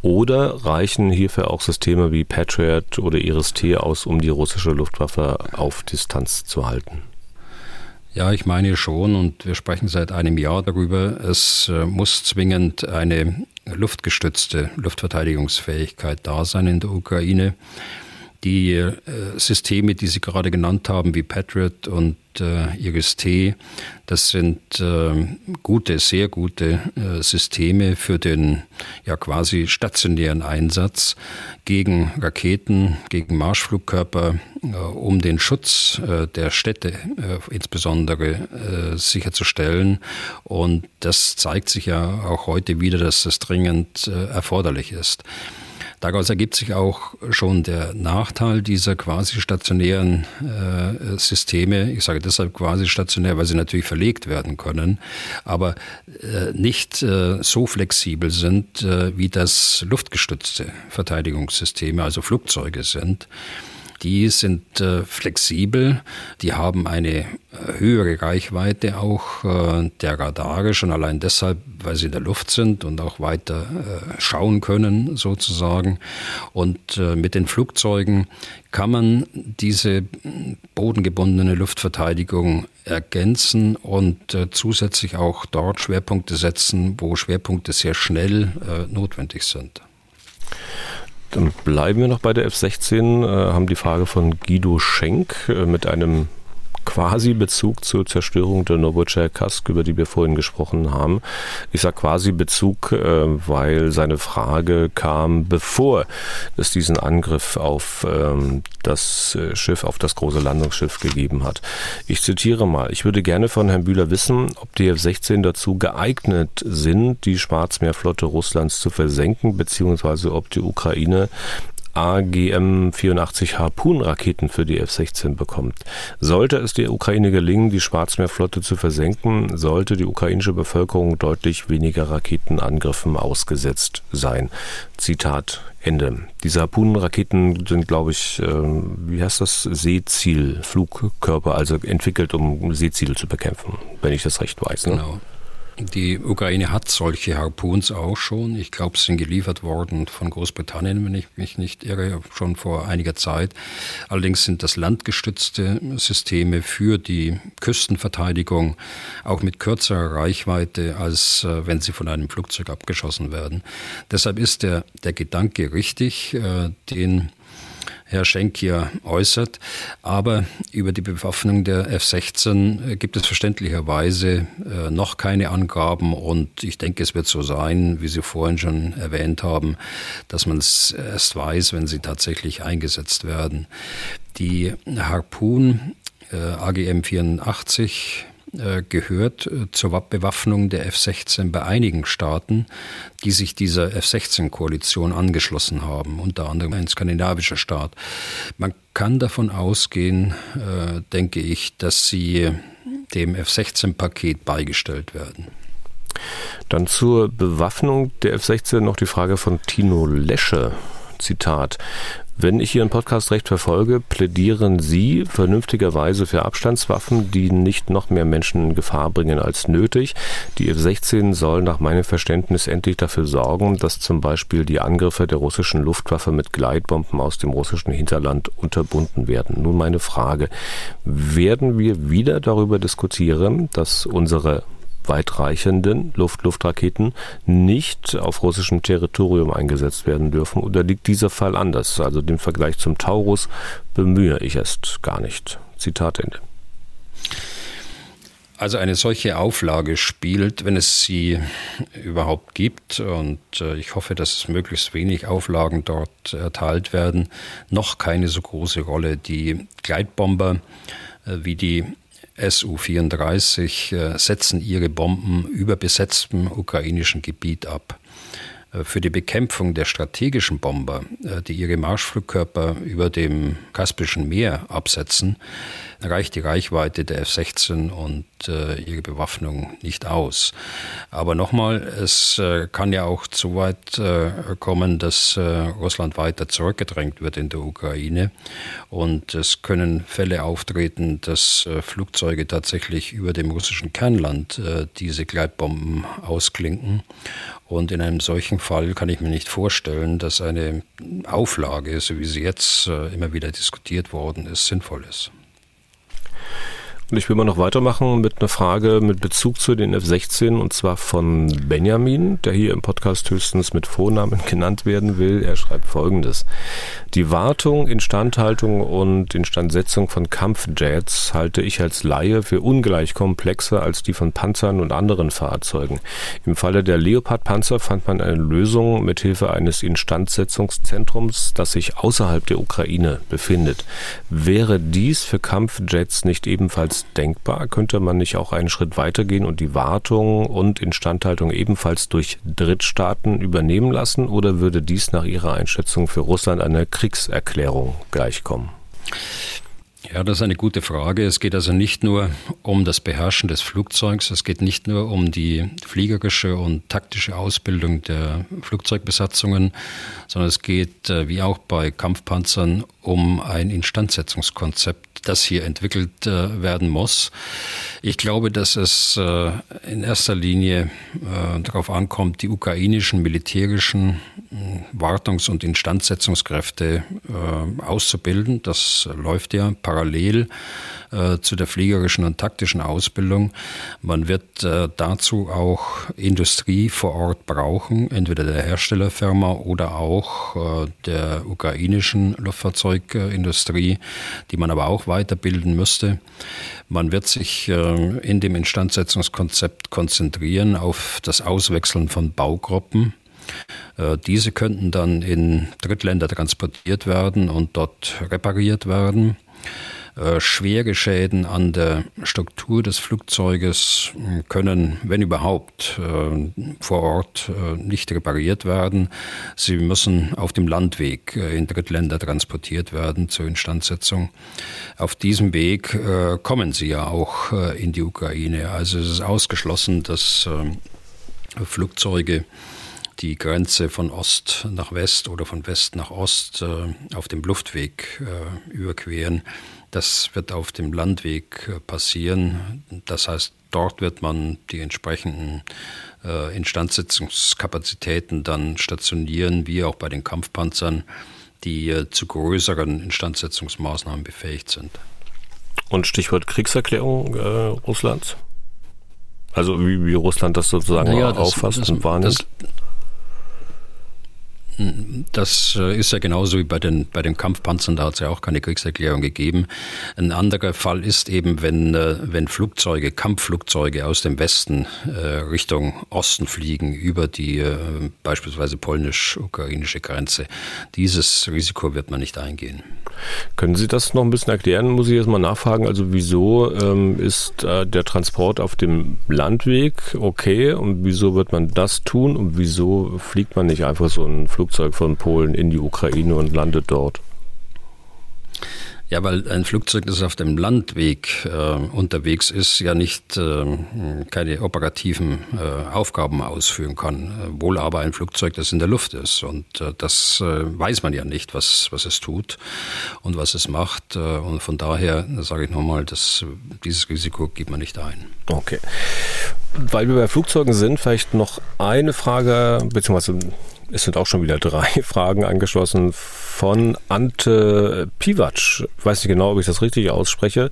oder reichen hierfür auch Systeme wie Patriot oder Iris-T aus, um die russische Luftwaffe auf Distanz zu halten? Ja, ich meine schon und wir sprechen seit einem Jahr darüber. Es äh, muss zwingend eine luftgestützte Luftverteidigungsfähigkeit da sein in der Ukraine. Die äh, Systeme, die Sie gerade genannt haben, wie Patriot und äh, Iris-T, das sind äh, gute, sehr gute äh, Systeme für den ja quasi stationären Einsatz gegen Raketen, gegen Marschflugkörper, äh, um den Schutz der Städte insbesondere sicherzustellen. Und das zeigt sich ja auch heute wieder, dass das dringend erforderlich ist. Daraus ergibt sich auch schon der Nachteil dieser quasi stationären äh, Systeme. Ich sage deshalb quasi stationär, weil sie natürlich verlegt werden können, aber äh, nicht äh, so flexibel sind, äh, wie das luftgestützte Verteidigungssysteme, also Flugzeuge sind die sind äh, flexibel, die haben eine äh, höhere Reichweite auch äh, der Radare, schon allein deshalb, weil sie in der Luft sind und auch weiter äh, schauen können sozusagen. Und äh, mit den Flugzeugen kann man diese bodengebundene Luftverteidigung ergänzen und äh, zusätzlich auch dort Schwerpunkte setzen, wo Schwerpunkte sehr schnell notwendig sind. Dann bleiben wir noch bei der F-16, äh, haben die Frage von Guido Schenk äh, mit einem quasi Bezug zur Zerstörung der Novocherkassk, über die wir vorhin gesprochen haben. Ich sage quasi Bezug, äh, weil seine Frage kam, bevor es diesen Angriff auf ähm, das äh, Schiff, auf das große Landungsschiff gegeben hat. Ich zitiere mal, ich würde gerne von Herrn Bühler wissen, ob die F-16 dazu geeignet sind, die Schwarzmeerflotte Russlands zu versenken, beziehungsweise ob die Ukraine AGM-84 Harpoon-Raketen für die F-16 bekommt. Sollte es der Ukraine gelingen, die Schwarzmeerflotte zu versenken, sollte die ukrainische Bevölkerung deutlich weniger Raketenangriffen ausgesetzt sein. Zitat Ende. Diese Harpoon-Raketen sind, glaube ich, äh, wie heißt das? Seeziel, Flugkörper, also entwickelt, um Seeziele zu bekämpfen, wenn ich das recht weiß. Ne? Genau. Die Ukraine hat solche Harpoons auch schon. Ich glaube, sie sind geliefert worden von Großbritannien, wenn ich mich nicht irre, schon vor einiger Zeit. Allerdings sind das landgestützte Systeme für die Küstenverteidigung auch mit kürzerer Reichweite, als äh, wenn sie von einem Flugzeug abgeschossen werden. Deshalb ist der, der Gedanke richtig, äh, den Herr Schenk hier äußert. Aber über die Bewaffnung der F-16 äh, gibt es verständlicherweise äh, noch keine Angaben und ich denke, es wird so sein, wie Sie vorhin schon erwähnt haben, dass man es erst weiß, wenn sie tatsächlich eingesetzt werden. Die Harpoon äh, AGM 84 äh, gehört äh, zur Bewaffnung der F-16 bei einigen Staaten, die sich dieser F-16-Koalition angeschlossen haben, unter anderem ein skandinavischer Staat. Man kann davon ausgehen, äh, denke ich, dass sie dem F-16-Paket beigestellt werden. Dann zur Bewaffnung der F-16 noch die Frage von Tino Lesche. Zitat. Wenn ich Ihren Podcast recht verfolge, plädieren Sie vernünftigerweise für Abstandswaffen, die nicht noch mehr Menschen in Gefahr bringen als nötig. Die F-16 soll nach meinem Verständnis endlich dafür sorgen, dass zum Beispiel die Angriffe der russischen Luftwaffe mit Gleitbomben aus dem russischen Hinterland unterbunden werden. Nun meine Frage, werden wir wieder darüber diskutieren, dass unsere weitreichenden Luft-Luftraketen nicht auf russischem Territorium eingesetzt werden dürfen? Oder liegt dieser Fall anders? Also den Vergleich zum Taurus bemühe ich erst gar nicht. Zitat Ende. Also eine solche Auflage spielt, wenn es sie überhaupt gibt, und äh, ich hoffe, dass möglichst wenig Auflagen dort erteilt werden, noch keine so große Rolle. Die Gleitbomber äh, wie die Su-34 äh, setzen ihre Bomben über besetztem ukrainischen Gebiet ab. Äh, für die Bekämpfung der strategischen Bomber, äh, die ihre Marschflugkörper über dem Kaspischen Meer absetzen, reicht die Reichweite der F-16 und äh, ihre Bewaffnung nicht aus. Aber nochmal, es kann ja auch so weit kommen, dass Russland weiter zurückgedrängt wird in der Ukraine. Und es können Fälle auftreten, dass Flugzeuge tatsächlich über dem russischen Kernland diese Gleitbomben ausklinken. Und in einem solchen Fall kann ich mir nicht vorstellen, dass eine Auflage, so wie sie jetzt äh, immer wieder diskutiert worden ist, sinnvoll ist. Und ich will mal noch weitermachen mit einer Frage mit Bezug zu den F-16 und zwar von Benjamin, der hier im Podcast höchstens mit Vornamen genannt werden will. Er schreibt folgendes. Die Wartung, Instandhaltung und Instandsetzung von Kampfjets halte ich als Laie für ungleich komplexer als die von Panzern und anderen Fahrzeugen. Im Falle der Leopard-Panzer fand man eine Lösung mit Hilfe eines Instandsetzungszentrums, das sich außerhalb der Ukraine befindet. Wäre dies für Kampfjets nicht ebenfalls denkbar? Könnte man nicht auch einen Schritt weitergehen und die Wartung und Instandhaltung ebenfalls durch Drittstaaten übernehmen lassen? Oder würde dies nach Ihrer Einschätzung für Russland einer Kriegserklärung gleichkommen? Ja, das ist eine gute Frage. Es geht also nicht nur um das Beherrschen des Flugzeugs, es geht nicht nur um die fliegerische und taktische Ausbildung der Flugzeugbesatzungen, sondern es geht, äh, wie auch bei Kampfpanzern, um ein Instandsetzungskonzept das hier entwickelt äh, werden muss. Ich glaube, dass es äh, in erster Linie äh, darauf ankommt, die ukrainischen militärischen Wartungs- und Instandsetzungskräfte auszubilden. Das läuft ja parallel äh, zu der fliegerischen und taktischen Ausbildung. Man wird äh, dazu auch Industrie vor Ort brauchen, entweder der Herstellerfirma oder auch äh, der ukrainischen Luftfahrzeugindustrie, die man aber auch weiterbilden müsste. Man wird sich äh, in dem Instandsetzungskonzept konzentrieren auf das Auswechseln von Baugruppen. Äh, diese könnten dann in Drittländer transportiert werden und dort repariert werden. Äh, schwere Schäden an der Struktur des Flugzeuges können, wenn überhaupt, äh, vor Ort äh, nicht repariert werden. Sie müssen auf dem Landweg in Drittländer transportiert werden zur Instandsetzung. Auf diesem Weg kommen sie ja auch in die Ukraine. Also es ist ausgeschlossen, dass Flugzeuge die Grenze von Ost nach West oder von West nach Ost auf dem Luftweg überqueren. Das wird auf dem Landweg äh, passieren. Das heißt, dort wird man die entsprechenden äh, Instandsetzungskapazitäten dann stationieren, wie auch bei den Kampfpanzern, die äh, zu größeren Instandsetzungsmaßnahmen befähigt sind. Und Stichwort Kriegserklärung äh, Russlands? Also wie, wie Russland das sozusagen naja, auffasst das, und wahrnimmt? Das, das äh, ist ja genauso wie bei den, bei den Kampfpanzern, da hat es ja auch keine Kriegserklärung gegeben. Ein anderer Fall ist eben, wenn, äh, wenn Flugzeuge, Kampfflugzeuge aus dem Westen äh, Richtung Osten fliegen, über die beispielsweise polnisch-ukrainische Grenze. Dieses Risiko wird man nicht eingehen. Können Sie das noch ein bisschen erklären? Muss ich jetzt mal nachfragen. Also wieso ähm, ist äh, der Transport auf dem Landweg okay und wieso wird man das tun und wieso fliegt man nicht einfach so ein Flugzeug von Polen in die Ukraine und landet dort? Ja, weil ein Flugzeug, das auf dem Landweg äh, unterwegs ist, ja nicht äh, keine operativen äh, Aufgaben ausführen kann. Äh, wohl aber ein Flugzeug, das in der Luft ist. Und äh, das äh, weiß man ja nicht, was, was es tut und was es macht. und von daher sage ich nochmal, dass dieses Risiko gibt man nicht ein. Okay. Weil wir bei Flugzeugen sind, vielleicht noch eine Frage, beziehungsweise es sind auch schon wieder drei Fragen angeschlossen von Ante Pivac. Ich weiß nicht genau, ob ich das richtig ausspreche.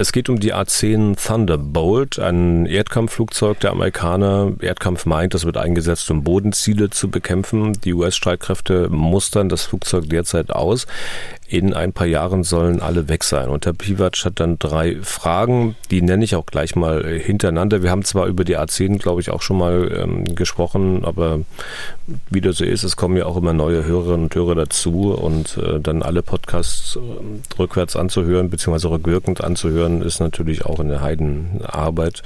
Es geht um die A-10 Thunderbolt, ein Erdkampfflugzeug der Amerikaner. Erdkampf meint, das wird eingesetzt, um Bodenziele zu bekämpfen. Die US-Streitkräfte mustern das Flugzeug derzeit aus. In ein paar Jahren sollen alle weg sein. Und Herr Pivac hat dann drei Fragen, die nenne ich auch gleich mal hintereinander. Wir haben zwar über die A-10, glaube ich, auch schon mal ähm, gesprochen, aber wie wieder so ist, es kommen ja auch immer neue Hörerinnen und Hörer dazu und äh, dann alle Podcasts äh, rückwärts anzuhören, beziehungsweise rückwirkend anzuhören, ist natürlich auch eine Heidenarbeit.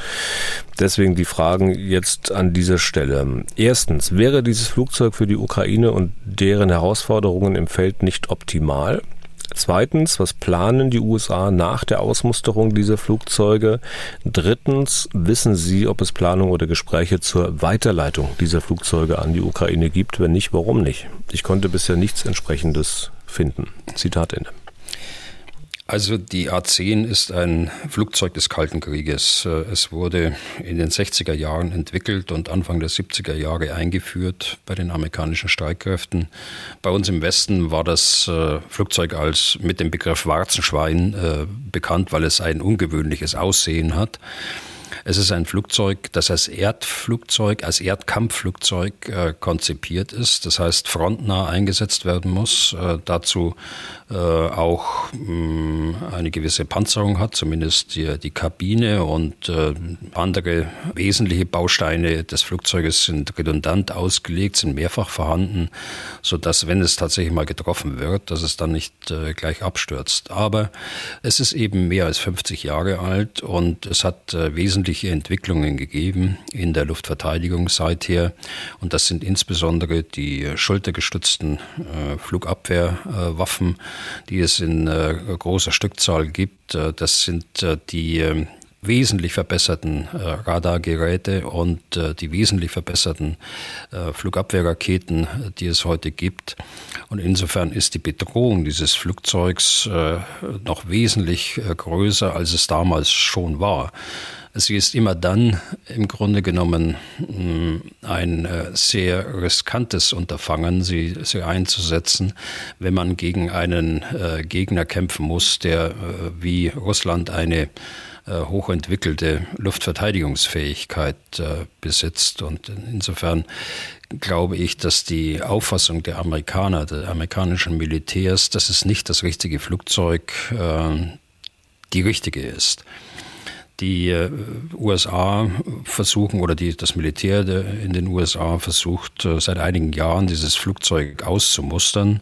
Deswegen die Fragen jetzt an dieser Stelle. Erstens, wäre dieses Flugzeug für die Ukraine und deren Herausforderungen im Feld nicht optimal? Zweitens, was planen die USA nach der Ausmusterung dieser Flugzeuge? Drittens, wissen Sie, ob es Planungen oder Gespräche zur Weiterleitung dieser Flugzeuge an die Ukraine gibt? Wenn nicht, warum nicht? Ich konnte bisher nichts entsprechendes finden. Zitat Ende. Also die A-10 ist ein Flugzeug des Kalten Krieges. Es wurde in den 60er Jahren entwickelt und Anfang der 70er Jahre eingeführt bei den amerikanischen Streitkräften. Bei uns im Westen war das äh, Flugzeug als mit dem Begriff Warzenschwein äh, bekannt, weil es ein ungewöhnliches Aussehen hat. Es ist ein Flugzeug, das als Erdflugzeug, als Erdkampfflugzeug äh, konzipiert ist. Das heißt, frontnah eingesetzt werden muss. Äh, dazu äh, auch mh, mm, eine gewisse Panzerung hat, zumindest die, die Kabine und äh, andere wesentliche Bausteine des Flugzeuges sind redundant ausgelegt, sind mehrfach vorhanden, so dass wenn es tatsächlich mal getroffen wird, dass es dann nicht äh, gleich abstürzt. Aber es ist eben mehr als 50 Jahre alt und es hat äh, wesentliche Entwicklungen gegeben in der Luftverteidigung seither. Und das sind insbesondere die schultergestützten äh, Flugabwehrwaffen, die es in äh, großer Stückzahl gibt. Äh, das sind äh, die ähm, wesentlich verbesserten äh, Radargeräte und äh, die wesentlich verbesserten äh, Flugabwehrraketen, die es heute gibt. Und insofern ist die Bedrohung dieses Flugzeugs äh, noch wesentlich äh, größer, als es damals schon war. Sie ist immer dann im Grunde genommen mm, ein äh, sehr riskantes Unterfangen, sie, sie einzusetzen, wenn man gegen einen äh, Gegner kämpfen muss, der äh, wie Russland eine hochentwickelte Luftverteidigungsfähigkeit besitzt. Und insofern glaube ich, dass die Auffassung der Amerikaner, der amerikanischen Militärs, dass es nicht das richtige Flugzeug die richtige ist die äh, USA versuchen oder die, das Militär in den USA versucht äh, seit einigen Jahren dieses Flugzeug auszumustern.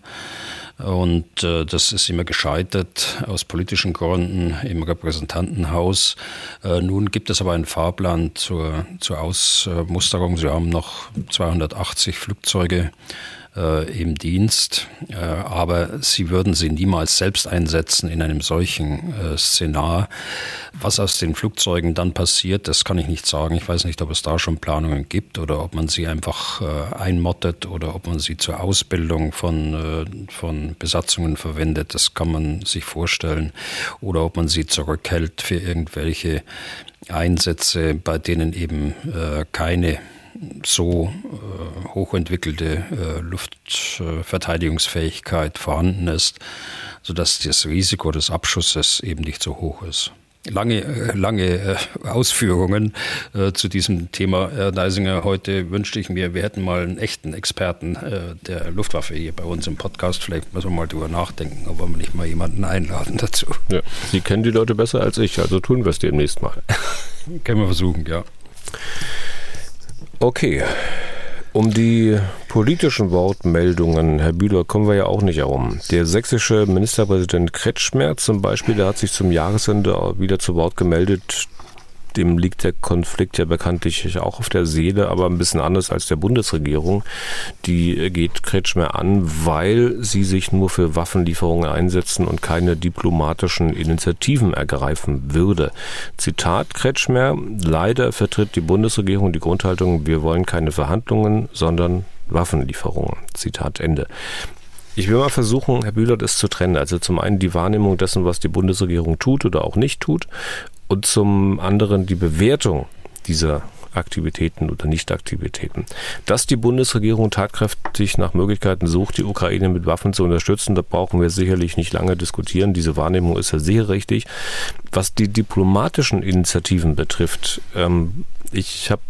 Und äh, das ist immer gescheitert aus politischen Gründen im Repräsentantenhaus. Äh, nun gibt es aber einen Fahrplan zur, zur Ausmusterung. Sie haben noch 280 Flugzeuge äh, im Dienst, äh, aber sie würden sie niemals selbst einsetzen in einem solchen äh, Szenar. Was aus den Flugzeugen dann passiert, das kann ich nicht sagen. Ich weiß nicht, ob es da schon Planungen gibt oder ob man sie einfach äh, einmottet oder ob man sie zur Ausbildung von, äh, von Besatzungen verwendet. Das kann man sich vorstellen. Oder ob man sie zurückhält für irgendwelche Einsätze, bei denen eben äh, keine so äh, hochentwickelte äh, Luftverteidigungsfähigkeit vorhanden ist, sodass das Risiko des Abschusses eben nicht so hoch ist. Lange, äh, lange äh, Ausführungen äh, zu diesem Thema, Herr Deisinger. Heute wünschte ich mir, wir hätten mal einen echten Experten der Luftwaffe hier bei uns im Podcast. Vielleicht müssen wir mal drüber nachdenken, ob wir nicht mal jemanden einladen dazu. Ja, Sie kennen die Leute besser als ich, also tun wir es demnächst mal. Können wir versuchen, ja. Okay. Um die politischen Wortmeldungen, Herr Bühler, kommen wir ja auch nicht herum. Der sächsische Ministerpräsident Kretschmer zum Beispiel, der hat sich zum Jahresende wieder zu Wort gemeldet, dem liegt der Konflikt ja bekanntlich auch auf der Seele, aber ein bisschen anders als der Bundesregierung. Die geht Kretschmer an, weil sie sich nur für Waffenlieferungen einsetzen und keine diplomatischen Initiativen ergreifen würde. Zitat Kretschmer, leider vertritt die Bundesregierung die Grundhaltung, wir wollen keine Verhandlungen, sondern Waffenlieferungen. Zitat Ende. Ich will mal versuchen, Herr Bühler, das zu trennen. Also zum einen die Wahrnehmung dessen, was die Bundesregierung tut oder auch nicht tut und zum anderen die Bewertung dieser Aktivitäten oder Nichtaktivitäten. Dass die Bundesregierung tatkräftig nach Möglichkeiten sucht, die Ukraine mit Waffen zu unterstützen, da brauchen wir sicherlich nicht lange diskutieren. Diese Wahrnehmung ist ja sehr richtig. Was die diplomatischen Initiativen betrifft, ähm, ich habe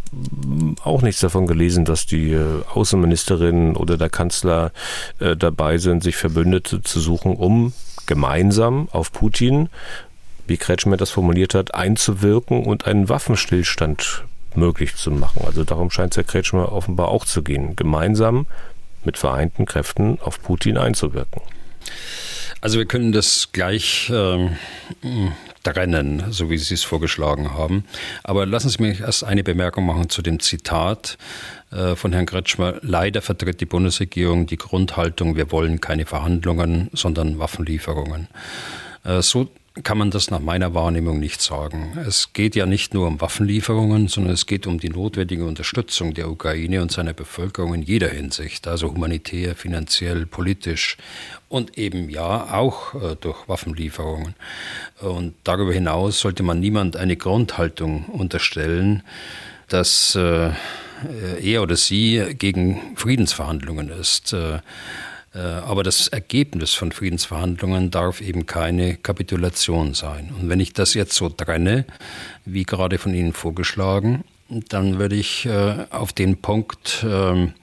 auch nichts davon gelesen, dass die äh, Außenministerin oder der Kanzler äh, dabei sind, sich Verbündete zu suchen, um gemeinsam auf Putin wie Kretschmer das formuliert hat, einzuwirken und einen Waffenstillstand möglich zu machen. Also darum scheint es Herr Kretschmer offenbar auch zu gehen, gemeinsam mit vereinten Kräften auf Putin einzuwirken. Also wir können das gleich äh, trennen, so wie Sie es vorgeschlagen haben. Aber lassen Sie mich erst eine Bemerkung machen zu dem Zitat äh, von Herrn Kretschmer. Leider vertritt die Bundesregierung die Grundhaltung, wir wollen keine Verhandlungen, sondern Waffenlieferungen. Äh, so kann man das nach meiner Wahrnehmung nicht sagen. Es geht ja nicht nur um Waffenlieferungen, sondern es geht um die notwendige Unterstützung der Ukraine und seiner Bevölkerung in jeder Hinsicht, also humanitär, finanziell, politisch und eben ja auch äh, durch Waffenlieferungen. Und darüber hinaus sollte man niemand eine Grundhaltung unterstellen, dass äh, er oder sie gegen Friedensverhandlungen ist. Äh, äh, aber das Ergebnis von Friedensverhandlungen darf eben keine Kapitulation sein. Und wenn ich das jetzt so trenne, wie gerade von Ihnen vorgeschlagen, dann würde ich äh, auf den Punkt ähm,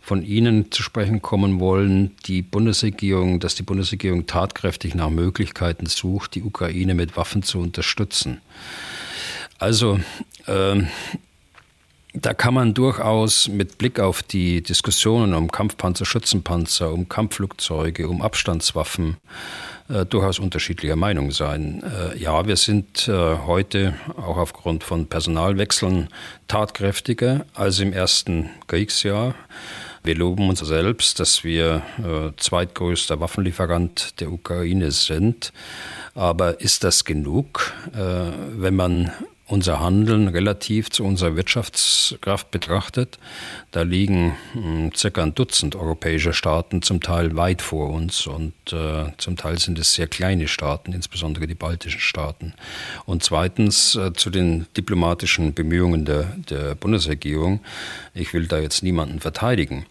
von Ihnen zu sprechen kommen wollen, die Bundesregierung, dass die Bundesregierung tatkräftig nach Möglichkeiten sucht, die Ukraine mit Waffen zu unterstützen. Also ähm, da kann man durchaus mit Blick auf die Diskussionen um Kampfpanzer, Schützenpanzer, um Kampfflugzeuge, um Abstandswaffen äh, durchaus unterschiedlicher Meinung sein. Äh, ja, wir sind äh, heute auch aufgrund von Personalwechseln tatkräftiger als im ersten Kriegsjahr. Wir loben uns selbst, dass wir äh, zweitgrößter Waffenlieferant der Ukraine sind. Aber ist das genug, äh, wenn man unser Handeln relativ zu unserer Wirtschaftskraft betrachtet, da liegen hm, circa ein Dutzend europäische Staaten zum Teil weit vor uns und äh, zum Teil sind es sehr kleine Staaten, insbesondere die baltischen Staaten. Und zweitens äh, zu den diplomatischen Bemühungen der, der Bundesregierung. Ich will da jetzt niemanden verteidigen.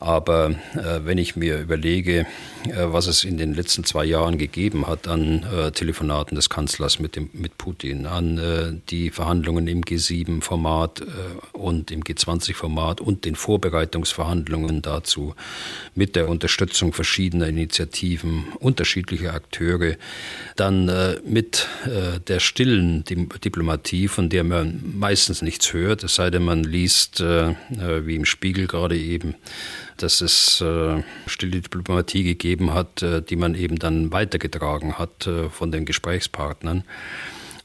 Aber äh, wenn ich mir überlege, äh, was es in den letzten zwei Jahren gegeben hat an äh, Telefonaten des Kanzlers mit, dem, mit Putin, an äh, die Verhandlungen im G7-Format äh, und im G20-Format und den Vorbereitungsverhandlungen dazu mit der Unterstützung verschiedener Initiativen, unterschiedlicher Akteure, dann äh, mit der stillen Diplomatie, von der man meistens nichts hört, es sei denn, man liest, wie im Spiegel gerade eben, dass es äh, stille Diplomatie gegeben hat, äh, die man eben dann weitergetragen hat äh, von den Gesprächspartnern.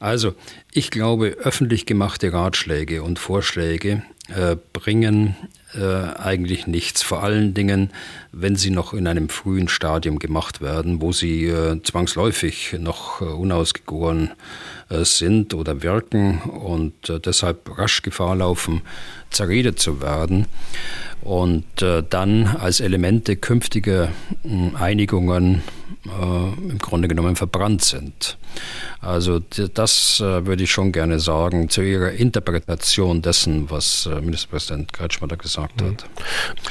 Also, ich glaube, öffentlich gemachte Ratschläge und Vorschläge äh, bringen äh, eigentlich nichts. Vor allen Dingen, wenn sie noch in einem frühen Stadium gemacht werden, wo sie äh, zwangsläufig noch unausgegoren sind oder wirken und deshalb rasch Gefahr laufen, zerredet zu werden. Und äh, dann als Elemente künftiger äh, Einigungen äh, im Grunde genommen verbrannt sind. Also das äh, würde ich schon gerne sagen zu Ihrer Interpretation dessen, was äh, Ministerpräsident Kretschmer da gesagt hat.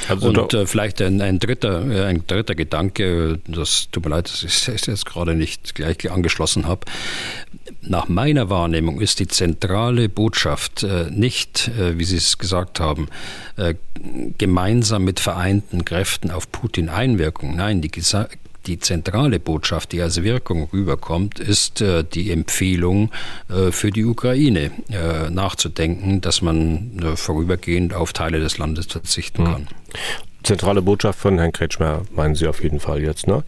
Also Und äh, vielleicht ein, ein, dritter, ein dritter Gedanke, das tut mir leid, dass ich es jetzt gerade nicht gleich angeschlossen habe. Nach meiner Wahrnehmung ist die zentrale Botschaft nicht, wie Sie es gesagt haben, gemeinsam mit vereinten Kräften auf Putin Einwirkung. Nein, die die zentrale Botschaft, die als Wirkung rüberkommt, ist äh, die Empfehlung äh, für die Ukraine äh, nachzudenken, dass man vorübergehend auf Teile des Landes verzichten hm. kann. Zentrale Botschaft von Herrn Kretschmer meinen Sie auf jeden Fall jetzt, ne?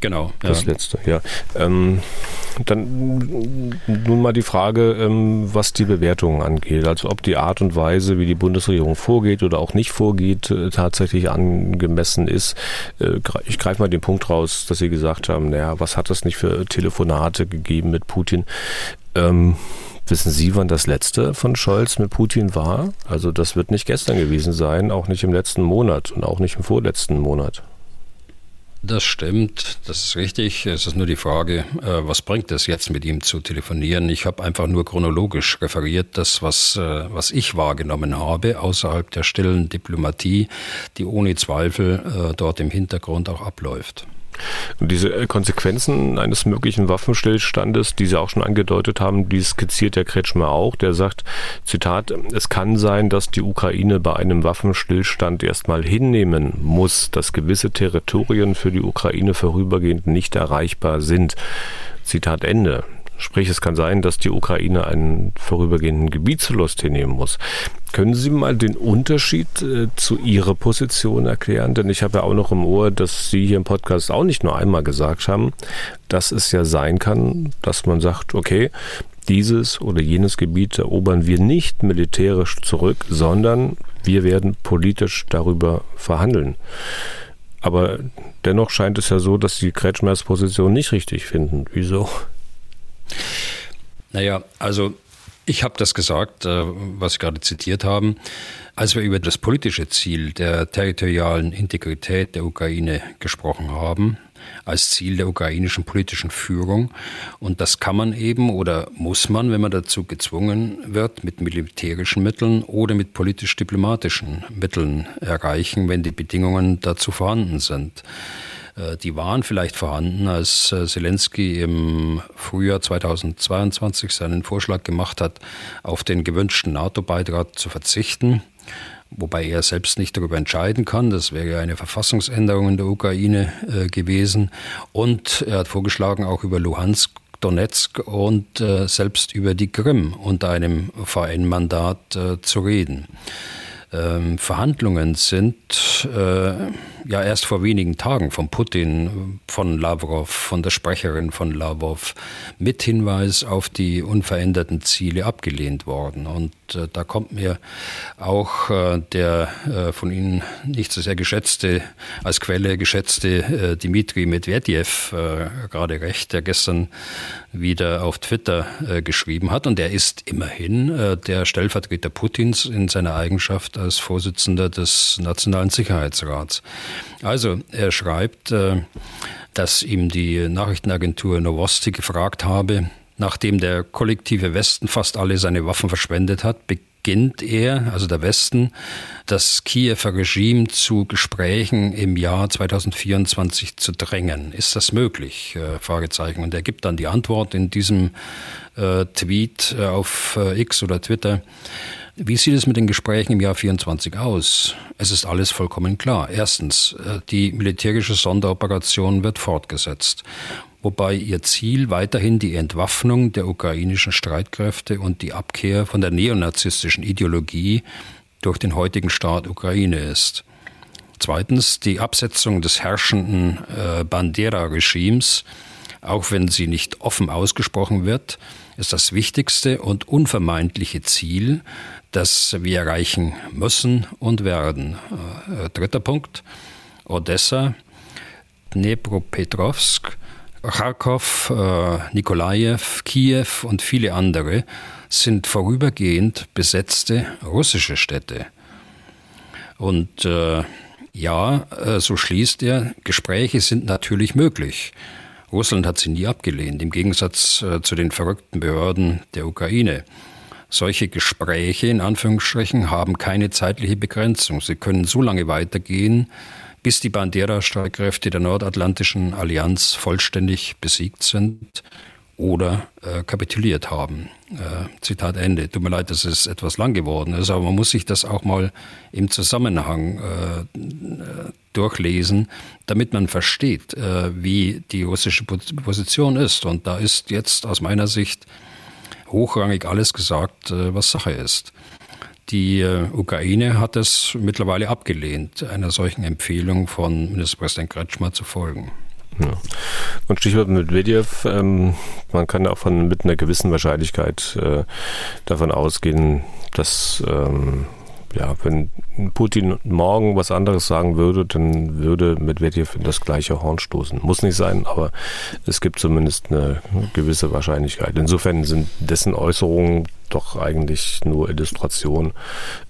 Genau. Das ja. letzte, ja. Ähm, dann nun mal die Frage, ähm, was die Bewertungen angeht. Also ob die Art und Weise, wie die Bundesregierung vorgeht oder auch nicht vorgeht, äh, tatsächlich angemessen ist. Äh, ich greife mal den Punkt raus, dass Sie gesagt haben, naja, was hat es nicht für Telefonate gegeben mit Putin? Ähm, Wissen Sie, wann das letzte von Scholz mit Putin war? Also das wird nicht gestern gewesen sein, auch nicht im letzten Monat und auch nicht im vorletzten Monat. Das stimmt, das ist richtig. Es ist nur die Frage, äh, was bringt es jetzt mit ihm zu telefonieren? Ich habe einfach nur chronologisch referiert, das, was, äh, was ich wahrgenommen habe, außerhalb der stillen Diplomatie, die ohne Zweifel äh, dort im Hintergrund auch abläuft. Und diese äh, Konsequenzen eines möglichen Waffenstillstandes, die Sie auch schon angedeutet haben, die skizziert der Kretschmer auch. Der sagt, Zitat, es kann sein, dass die Ukraine bei einem Waffenstillstand erstmal hinnehmen muss, dass gewisse Territorien für die Ukraine vorübergehend nicht erreichbar sind. Zitat Ende. Sprich, es kann sein, dass die Ukraine einen vorübergehenden Gebietsverlust hinnehmen muss. Können Sie mal den Unterschied äh, zu Ihrer Position erklären? Denn ich habe ja auch noch im Ohr, dass Sie hier im Podcast auch nicht nur einmal gesagt haben, dass es ja sein kann, dass man sagt, okay, dieses oder jenes Gebiet erobern wir nicht militärisch zurück, sondern wir werden politisch darüber verhandeln. Aber dennoch scheint es ja so, dass die Kretschmers Position nicht richtig finden. Wieso? Naja, also ich habe das gesagt, äh, was Sie gerade zitiert haben, als wir über das politische Ziel der territorialen Integrität der Ukraine gesprochen haben als Ziel der ukrainischen politischen Führung. Und das kann man eben oder muss man, wenn man dazu gezwungen wird, mit militärischen Mitteln oder mit politisch-diplomatischen Mitteln erreichen, wenn die Bedingungen dazu vorhanden sind. Äh, die waren vielleicht vorhanden, als äh, Zelensky im Frühjahr 2022 seinen Vorschlag gemacht hat, auf den gewünschten NATO-Beitrag zu verzichten wobei er selbst nicht darüber entscheiden kann. Das wäre eine Verfassungsänderung in der Ukraine äh, gewesen. Und er hat vorgeschlagen, auch über Luhansk Donetsk und äh, selbst über die Krim unter einem VN-Mandat äh, zu reden. Ähm, Verhandlungen sind äh, ja erst vor wenigen Tagen von Putin, von Lavrov, von der Sprecherin von Lavrov mit Hinweis auf die unveränderten Ziele abgelehnt worden. Und äh, da kommt mir auch äh, der äh, von Ihnen nicht so sehr geschätzte, als Quelle geschätzte äh, Dmitri Medvedev äh, gerade recht, der gestern wieder auf Twitter äh, geschrieben hat. Und er ist immerhin der Stellvertreter Putins in seiner Eigenschaft als Vorsitzender des Nationalen Sicherheitsrats. Also er schreibt, dass ihm die Nachrichtenagentur Novosti gefragt habe, nachdem der kollektive Westen fast alle seine Waffen verschwendet hat, beginnt er, also der Westen, das Kiewer Regime zu Gesprächen im Jahr 2024 zu drängen. Ist das möglich? Äh, Fragezeichen. Und er gibt dann die Antwort in diesem äh, Tweet äh, auf äh, X oder Twitter. Wie sieht es mit den Gesprächen im Jahr 24 aus? Es ist alles vollkommen klar. Erstens, äh, die militärische Sonderoperation wird fortgesetzt wobei ihr Ziel weiterhin die Entwaffnung der ukrainischen Streitkräfte und die Abkehr von der neonazistischen Ideologie durch den heutigen Staat Ukraine ist. Zweitens die Absetzung des herrschenden äh, Bandera-Regimes, auch wenn sie nicht offen ausgesprochen wird, ist das wichtigste und unvermeidliche Ziel, das wir erreichen müssen und werden. Äh, dritter Punkt. Odessa, Dnepropetrovsk Kharkov, äh, Nikolajew, Kiew und viele andere sind vorübergehend besetzte russische Städte. Und äh, ja, äh, so schließt er, Gespräche sind natürlich möglich. Russland hat sie nie abgelehnt, im Gegensatz äh, zu den verrückten Behörden der Ukraine. Solche Gespräche in Anführungsstrichen haben keine zeitliche Begrenzung. Sie können so lange weitergehen, bis die Bandera-Streitkräfte der Nordatlantischen Allianz vollständig besiegt sind oder äh, kapituliert haben. Äh, Zitat Ende. Tut mir leid, dass es etwas lang geworden ist, aber man muss sich das auch mal im Zusammenhang äh, durchlesen, damit man versteht, äh, wie die russische Position ist. Und da ist jetzt aus meiner Sicht hochrangig alles gesagt, äh, was Sache ist. Die äh, Ukraine hat es mittlerweile abgelehnt, einer solchen Empfehlung von Ministerpräsident Kretschmer zu folgen. Ja. Und Stichwort Medvedev, ähm, man kann auch von, mit einer gewissen Wahrscheinlichkeit äh, davon ausgehen, dass ähm, ja, wenn Putin morgen was anderes sagen würde, dann würde Medvedev in das gleiche Horn stoßen. Muss nicht sein, aber es gibt zumindest eine gewisse Wahrscheinlichkeit. Insofern sind dessen Äußerungen doch eigentlich nur Illustration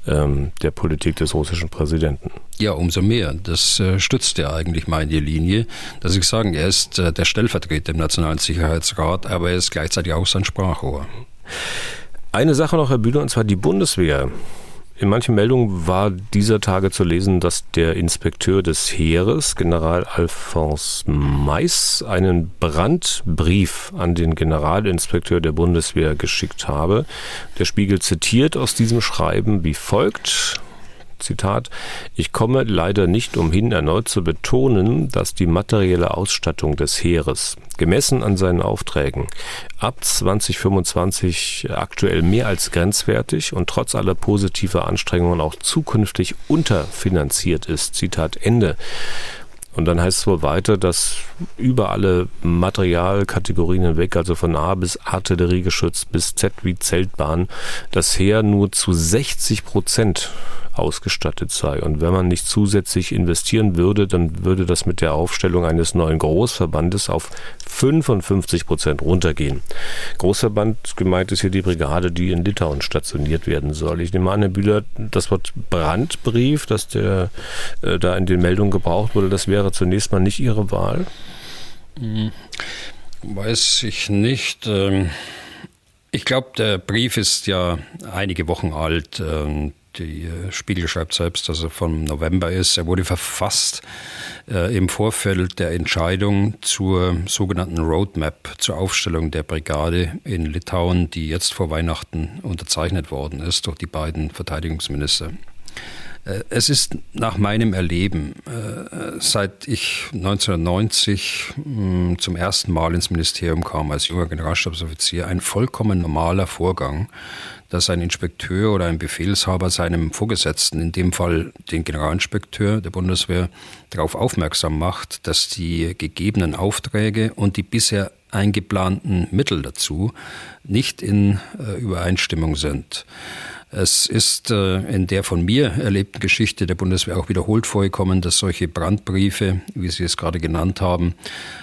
ähm, der Politik des russischen Präsidenten. Ja, umso mehr. Das äh, stützt ja eigentlich meine Linie, dass ich sagen, er ist äh, der Stellvertreter im Nationalen Sicherheitsrat, aber er ist gleichzeitig auch sein Sprachrohr. Eine Sache noch, Herr Bühler, und zwar die Bundeswehr in manchen Meldungen war dieser Tage zu lesen, dass der Inspekteur des Heeres, General Alphonse Mais, einen Brandbrief an den Generalinspekteur der Bundeswehr geschickt habe. Der Spiegel zitiert aus diesem Schreiben wie folgt. Zitat, ich komme leider nicht umhin, erneut zu betonen, dass die materielle Ausstattung des Heeres, gemessen an seinen Aufträgen, ab 2025 aktuell mehr als grenzwertig und trotz aller positiver Anstrengungen auch zukünftig unterfinanziert ist. Zitat Ende. Und dann heißt es wohl weiter, dass über alle Materialkategorien hinweg, also von A bis Artilleriegeschütz bis Z wie Zeltbahn, das Heer nur zu 60 Prozent ausgestattet sei. Und wenn man nicht zusätzlich investieren würde, dann würde das mit der Aufstellung eines neuen Großverbandes auf 55 Prozent runtergehen. Großverband gemeint ist hier die Brigade, die in Litauen stationiert werden soll. Ich nehme an, Herr Bühler, das Wort Brandbrief, das der äh, da in den Meldungen gebraucht wurde, das wäre zunächst mal nicht Ihre Wahl? Hm, weiß ich nicht. Ähm, ich glaube, der Brief ist ja einige Wochen alt. Ähm, die äh, Spiegel schreibt selbst, dass er vom November ist. Er wurde verfasst äh, im Vorfeld der Entscheidung zur sogenannten Roadmap zur Aufstellung der Brigade in Litauen, die jetzt vor Weihnachten unterzeichnet worden ist durch die beiden Verteidigungsminister. Äh, es ist nach meinem Erleben, äh, seit ich 1990 hm, zum ersten Mal ins Ministerium kam als junger Generalstabsoffizier, ein vollkommen normaler Vorgang, dass ein Inspekteur oder ein Befehlshaber seinem Vorgesetzten, in dem Fall den Generalinspekteur der Bundeswehr, darauf aufmerksam macht, dass die gegebenen Aufträge und die bisher eingeplanten Mittel dazu nicht in äh, Übereinstimmung sind. Es ist äh, in der von mir erlebten Geschichte der Bundeswehr auch wiederholt vorgekommen, dass solche Brandbriefe, wie Sie es gerade genannt haben,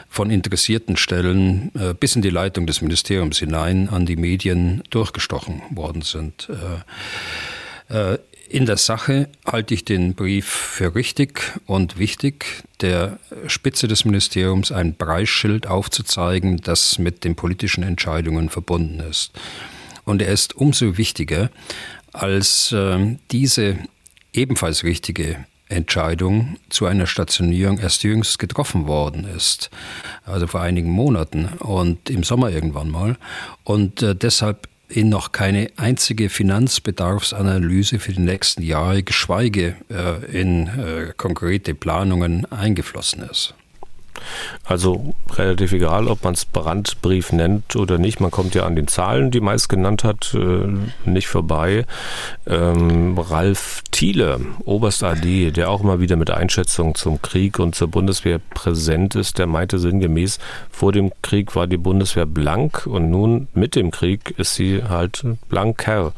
von interessierten Stellen äh, bis in die Leitung des Ministeriums hinein an die Medien durchgestochen worden sind. Äh, in der Sache halte ich den Brief für richtig und wichtig, der Spitze des Ministeriums ein Preisschild aufzuzeigen, das mit den politischen Entscheidungen verbunden ist. Und er ist umso wichtiger, als äh, diese ebenfalls richtige Entscheidung zu einer Stationierung erst jüngst getroffen worden ist, also vor einigen Monaten und im Sommer irgendwann mal. Und äh, deshalb in noch keine einzige Finanzbedarfsanalyse für die nächsten Jahre, geschweige äh, in äh, konkrete Planungen eingeflossen ist. Also relativ egal, ob man es Brandbrief nennt oder nicht. Man kommt ja an den Zahlen, die meist genannt hat, äh, nicht vorbei. Ähm, Ralf Thiele, Oberst AD, der auch immer wieder mit Einschätzungen zum Krieg und zur Bundeswehr präsent ist, der meinte sinngemäß, vor dem Krieg war die Bundeswehr blank und nun mit dem Krieg ist sie halt blanker.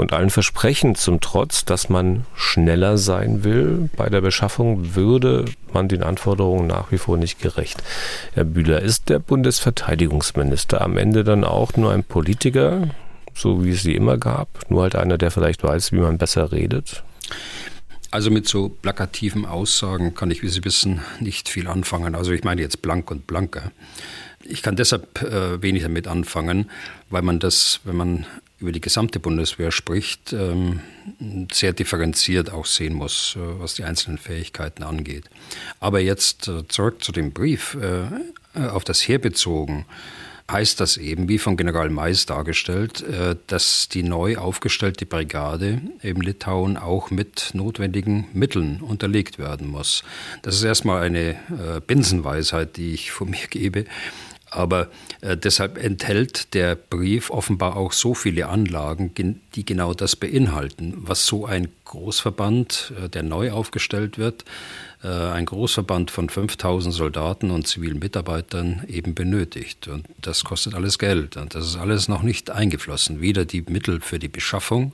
Und allen Versprechen zum Trotz, dass man schneller sein will bei der Beschaffung, würde man den Anforderungen nach wie vor nicht gerecht. Herr Bühler, ist der Bundesverteidigungsminister am Ende dann auch nur ein Politiker, so wie es sie immer gab, nur halt einer, der vielleicht weiß, wie man besser redet? Also mit so plakativen Aussagen kann ich, wie Sie wissen, nicht viel anfangen. Also ich meine jetzt blank und blanker. Ich kann deshalb äh, wenig damit anfangen, weil man das, wenn man über die gesamte Bundeswehr spricht, ähm, sehr differenziert auch sehen muss, äh, was die einzelnen Fähigkeiten angeht. Aber jetzt äh, zurück zu dem Brief, äh, auf das Heer bezogen, heißt das eben, wie von General Mais dargestellt, dass die neu aufgestellte Brigade im Litauen auch mit notwendigen Mitteln unterlegt werden muss. Das ist erstmal eine Binsenweisheit, die ich von mir gebe. Aber äh, deshalb enthält der Brief offenbar auch so viele Anlagen, die genau das beinhalten, was so ein Großverband, äh, der neu aufgestellt wird, äh, ein Großverband von 5000 Soldaten und zivilen Mitarbeitern eben benötigt. Und das kostet alles Geld. Und das ist alles noch nicht eingeflossen. Weder die Mittel für die Beschaffung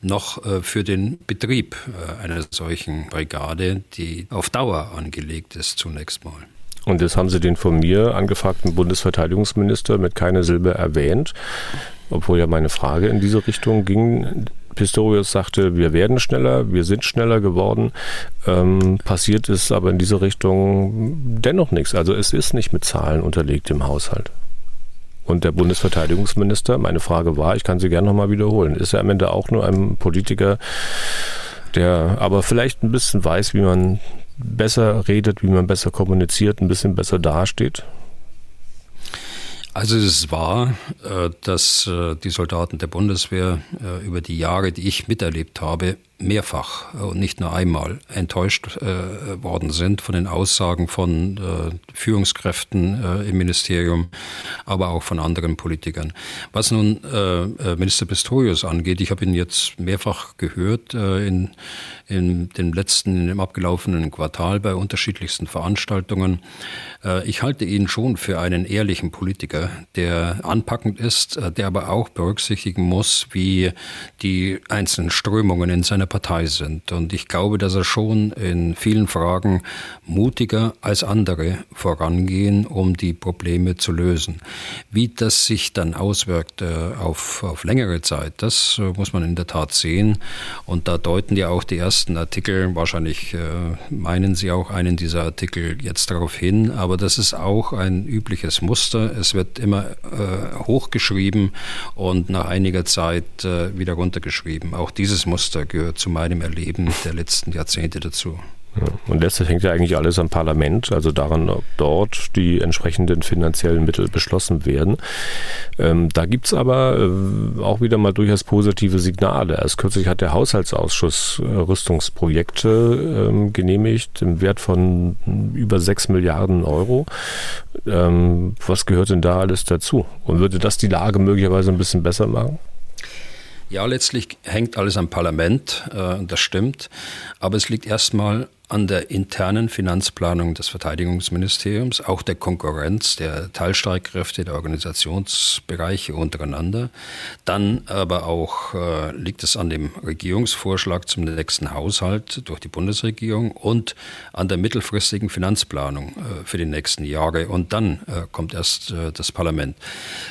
noch äh, für den Betrieb äh, einer solchen Brigade, die auf Dauer angelegt ist zunächst mal. Und jetzt haben Sie den von mir angefragten Bundesverteidigungsminister mit keiner Silbe erwähnt, obwohl ja meine Frage in diese Richtung ging. Pistorius sagte, wir werden schneller, wir sind schneller geworden. Ähm, passiert ist aber in diese Richtung dennoch nichts. Also es ist nicht mit Zahlen unterlegt im Haushalt. Und der Bundesverteidigungsminister, meine Frage war, ich kann sie gerne nochmal wiederholen, ist er am Ende auch nur ein Politiker, der aber vielleicht ein bisschen weiß, wie man besser redet, wie man besser kommuniziert, ein bisschen besser dasteht? Also es wahr, äh, dass äh, die Soldaten der Bundeswehr äh, über die Jahre, die ich miterlebt habe, mehrfach und nicht nur einmal enttäuscht äh, worden sind von den Aussagen von äh, Führungskräften äh, im Ministerium, aber auch von anderen Politikern. Was nun äh, äh, Minister Pistorius angeht, ich habe ihn jetzt mehrfach gehört äh, in, in dem letzten, in dem abgelaufenen Quartal bei unterschiedlichsten Veranstaltungen. ich halte ihn schon für einen ehrlichen Politiker, der anpackend ist, der aber auch berücksichtigen muss, wie die einzelnen Strömungen in seiner Partei sind. Und ich glaube, dass er schon in vielen Fragen mutiger als andere vorangehen, um die Probleme zu lösen. Wie das sich dann auswirkt äh, auf, auf längere Zeit, das äh, muss man in der Tat sehen. Und da deuten ja auch die ersten Artikel, wahrscheinlich äh, meinen Sie auch einen dieser Artikel jetzt darauf hin, aber das ist auch ein übliches Muster. Es wird immer hochgeschrieben und nach einiger Zeit wieder runtergeschrieben. Auch dieses Muster gehört zu meinem Erleben der letzten Jahrzehnte dazu. Und letztlich hängt ja eigentlich alles am Parlament, also daran, ob dort die entsprechenden finanziellen Mittel beschlossen werden. Ähm, da gibt es aber äh, auch wieder mal durchaus positive Signale. Erst kürzlich hat der Haushaltsausschuss äh, Rüstungsprojekte ähm, genehmigt im Wert von über 6 Milliarden Euro. Ähm, was gehört denn da alles dazu? Und würde das die Lage möglicherweise ein bisschen besser machen? Ja, letztlich hängt alles am Parlament, äh, das stimmt. Aber es liegt erstmal an der internen Finanzplanung des Verteidigungsministeriums, auch der Konkurrenz der Teilstreitkräfte, der Organisationsbereiche untereinander. Dann aber auch äh, liegt es an dem Regierungsvorschlag zum nächsten Haushalt durch die Bundesregierung und an der mittelfristigen Finanzplanung äh, für die nächsten Jahre. Und dann äh, kommt erst äh, das Parlament.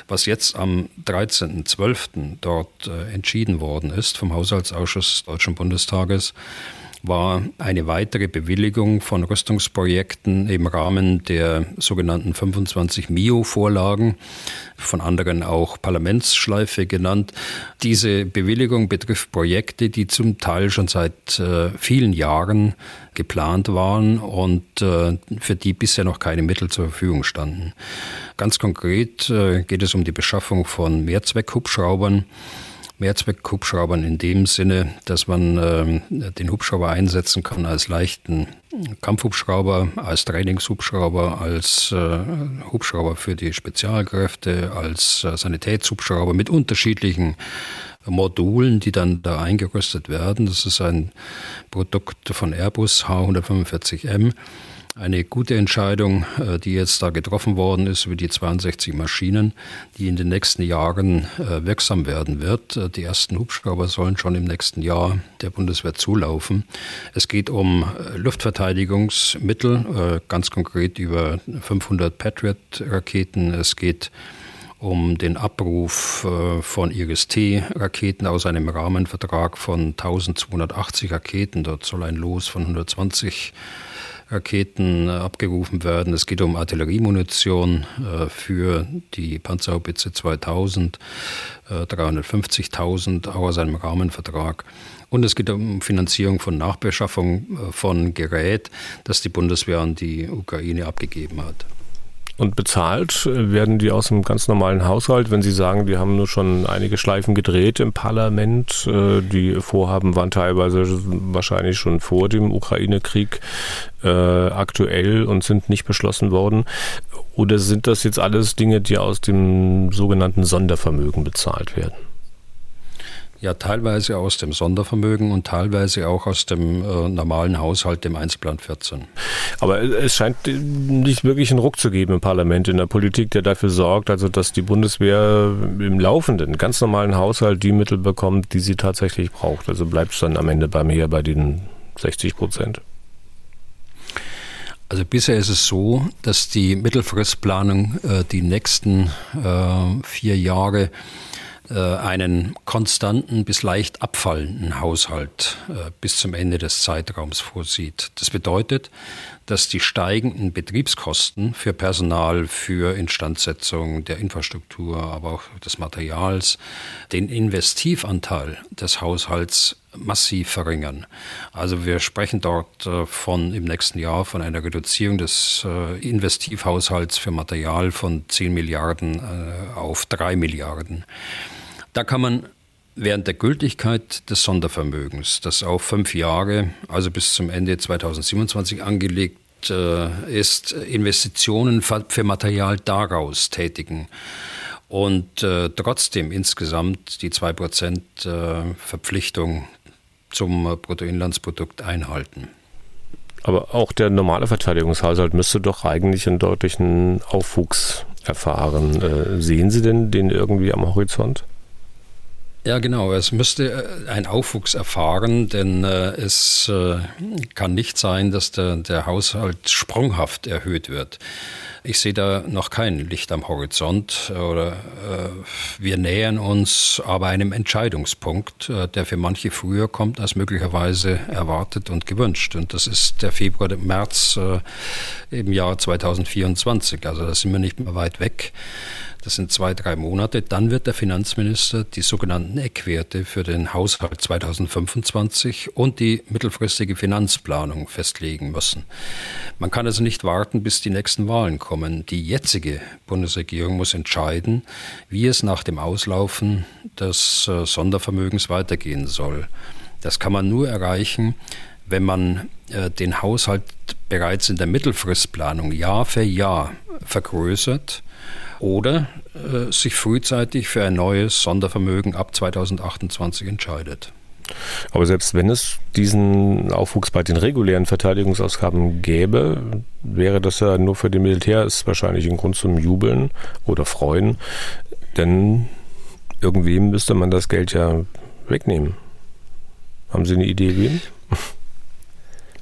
Was jetzt am 13.12. dort äh, entschieden worden ist vom Haushaltsausschuss des Deutschen Bundestages, war eine weitere Bewilligung von Rüstungsprojekten im Rahmen der sogenannten 25 MIO-Vorlagen, von anderen auch Parlamentsschleife genannt. Diese Bewilligung betrifft Projekte, die zum Teil schon seit äh, vielen Jahren geplant waren und äh, für die bisher noch keine Mittel zur Verfügung standen. Ganz konkret äh, geht es um die Beschaffung von Mehrzweckhubschraubern. Mehrzweck-Hubschraubern in dem Sinne, dass man äh, den Hubschrauber einsetzen kann als leichten Kampfhubschrauber, als Trainingshubschrauber, als äh, Hubschrauber für die Spezialkräfte, als äh, Sanitätshubschrauber mit unterschiedlichen Modulen, die dann da eingerüstet werden. Das ist ein Produkt von Airbus H145M eine gute Entscheidung, äh, die jetzt da getroffen worden ist über die 62 Maschinen, die in den nächsten Jahren äh, wirksam werden wird. Äh, die ersten Hubschrauber sollen schon im nächsten Jahr der Bundeswehr zulaufen. Es geht um Luftverteidigungsmittel, ganz konkret über 500 Patriot-Raketen. Es geht um den Abruf von IRIS-T-Raketen aus einem Rahmenvertrag von 1280 Raketen. Dort soll ein Los von 120 Raketen äh, abgerufen werden. Es geht um Artilleriemunition äh, für die Panzerhaubitze 2000, 350.000 auch aus einem Rahmenvertrag. Und es geht um Finanzierung von Nachbeschaffung äh, von Gerät, das die Bundeswehr an die Ukraine abgegeben hat. Und bezahlt werden die aus einem ganz normalen Haushalt, wenn Sie sagen, die haben nur schon einige Schleifen gedreht im Parlament. Äh, die Vorhaben waren teilweise wahrscheinlich schon vor dem Ukraine-Krieg äh, aktuell und sind nicht beschlossen worden. Oder sind das jetzt alles Dinge, die aus dem sogenannten Sondervermögen bezahlt werden? Ja, teilweise aus dem Sondervermögen und teilweise auch aus dem äh, normalen Haushalt, dem Einzelplan 14. Aber es scheint nicht wirklich einen Ruck zu geben im Parlament, in der Politik, der dafür sorgt, also dass die Bundeswehr im laufenden, ganz normalen Haushalt die Mittel bekommt, die sie tatsächlich braucht. Also bleibt es dann am Ende bei mir bei den 60 Prozent. Also bisher ist es so, dass die Mittelfristplanung äh, die nächsten äh, vier Jahre einen konstanten bis leicht abfallenden Haushalt äh, bis zum Ende des Zeitraums vorsieht. Das bedeutet, dass die steigenden Betriebskosten für Personal, für Instandsetzung der Infrastruktur, aber auch des Materials, den Investivanteil des Haushalts massiv verringern. Also wir sprechen dort äh, von im nächsten Jahr von einer Reduzierung des Investivhaushalts für Material von 10 Milliarden auf 3 Milliarden. Da kann man während der Gültigkeit des Sondervermögens, das auf fünf Jahre, also bis zum Ende 2027 angelegt äh, ist, Investitionen für Material daraus tätigen und äh, trotzdem insgesamt die 2% äh, Verpflichtung zum Bruttoinlandsprodukt einhalten. Aber auch der normale Verteidigungshaushalt müsste doch eigentlich einen deutlichen Aufwuchs erfahren. Äh, sehen Sie denn den irgendwie am Horizont? Ja, genau. Es müsste äh, ein Aufwuchs erfahren, denn äh, es äh, kann nicht sein, dass der, der Haushalt sprunghaft erhöht wird. Ich sehe da noch kein Licht am Horizont oder äh, wir nähern uns aber einem Entscheidungspunkt, äh, der für manche früher kommt als möglicherweise erwartet und gewünscht. Und das ist der Februar, der März äh, im Jahr 2024. Also da sind wir nicht mehr weit weg. Das sind zwei, drei Monate. Dann wird der Finanzminister die sogenannten Eckwerte für den Haushalt 2025 und die mittelfristige Finanzplanung festlegen müssen. Man kann also nicht warten, bis die nächsten Wahlen kommen. Die jetzige Bundesregierung muss entscheiden, wie es nach dem Auslaufen des äh, Sondervermögens weitergehen soll. Das kann man nur erreichen, wenn man äh, den Haushalt bereits in der Mittelfristplanung Jahr für Jahr vergrößert oder äh, sich frühzeitig für ein neues Sondervermögen ab 2028 entscheidet. Aber selbst wenn es diesen Aufwuchs bei den regulären Verteidigungsausgaben gäbe, wäre das ja nur für den Militär ist wahrscheinlich ein Grund zum Jubeln oder Freuen, denn irgendwem müsste man das Geld ja wegnehmen. Haben Sie eine Idee, wem?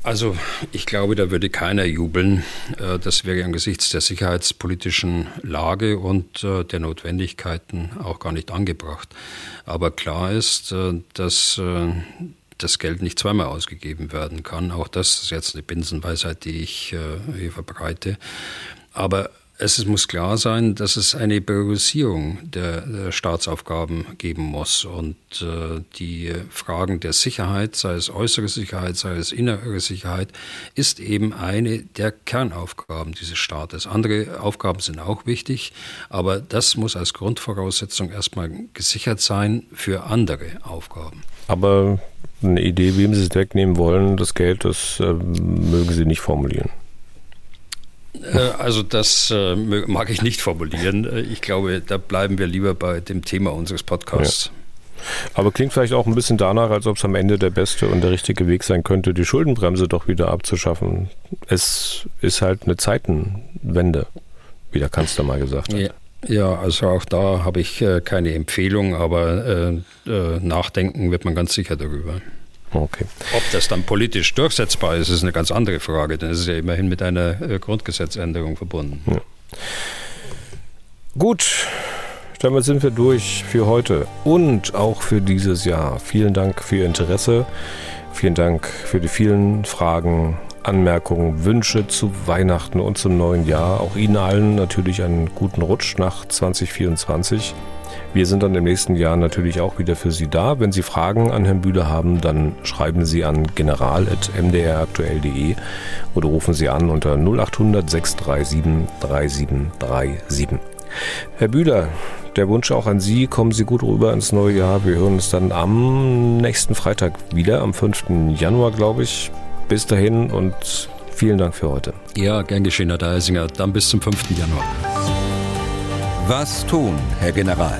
Also ich glaube, da würde keiner jubeln. Äh, das wäre angesichts der sicherheitspolitischen Lage und äh, der Notwendigkeiten auch gar nicht angebracht. Aber klar ist, äh, dass das Geld nicht zweimal ausgegeben werden kann. Auch das ist jetzt eine Binsenweisheit, die ich hier verbreite. Aber es muss klar sein, dass es eine Priorisierung der, der Staatsaufgaben geben muss und äh, die Fragen der Sicherheit, sei es äußere Sicherheit, sei es innere Sicherheit, ist eben eine der Kernaufgaben dieses Staates. Andere Aufgaben sind auch wichtig, aber das muss als Grundvoraussetzung erstmal gesichert sein für andere Aufgaben. Aber eine Idee, wem Sie es wegnehmen wollen, das Geld, das äh, mögen Sie nicht formulieren. Äh, also das äh, mag ich nicht formulieren. Äh, ich glaube, da bleiben wir lieber bei dem Thema unseres Podcasts. Ja. Aber klingt vielleicht auch ein bisschen danach, als ob es am Ende der beste und der richtige Weg sein könnte, die Schuldenbremse doch wieder abzuschaffen. Es ist halt eine Zeitenwende, wie der Kanzler mal gesagt hat. Ja. Ja, also auch da habe ich keine Empfehlung, aber äh, äh, nachdenken wird man ganz sicher darüber. Okay. Ob das dann politisch durchsetzbar ist, ist eine ganz andere Frage, denn es ist ja immerhin mit einer äh, Grundgesetzänderung verbunden. Ja. Gut, damit sind wir durch für heute und auch für dieses Jahr. Vielen Dank für Ihr Interesse. Vielen Dank für die vielen Fragen, Anmerkungen, Wünsche zu Weihnachten und zum neuen Jahr. Auch Ihnen allen natürlich einen guten Rutsch nach 2024. Wir sind dann im nächsten Jahr natürlich auch wieder für Sie da. Wenn Sie Fragen an Herrn Bühler haben, dann schreiben Sie an general.mdraktuell.de oder rufen Sie an unter 0800 637 3737. Herr Bühler, der Wunsch auch an Sie, kommen Sie gut rüber ins neue Jahr. Wir hören uns dann am nächsten Freitag wieder, am 5. Januar, glaube ich. Bis dahin und vielen Dank für heute. Ja, gern geschehen, Herr Deisinger. Dann bis zum 5. Januar. Was tun, Herr General?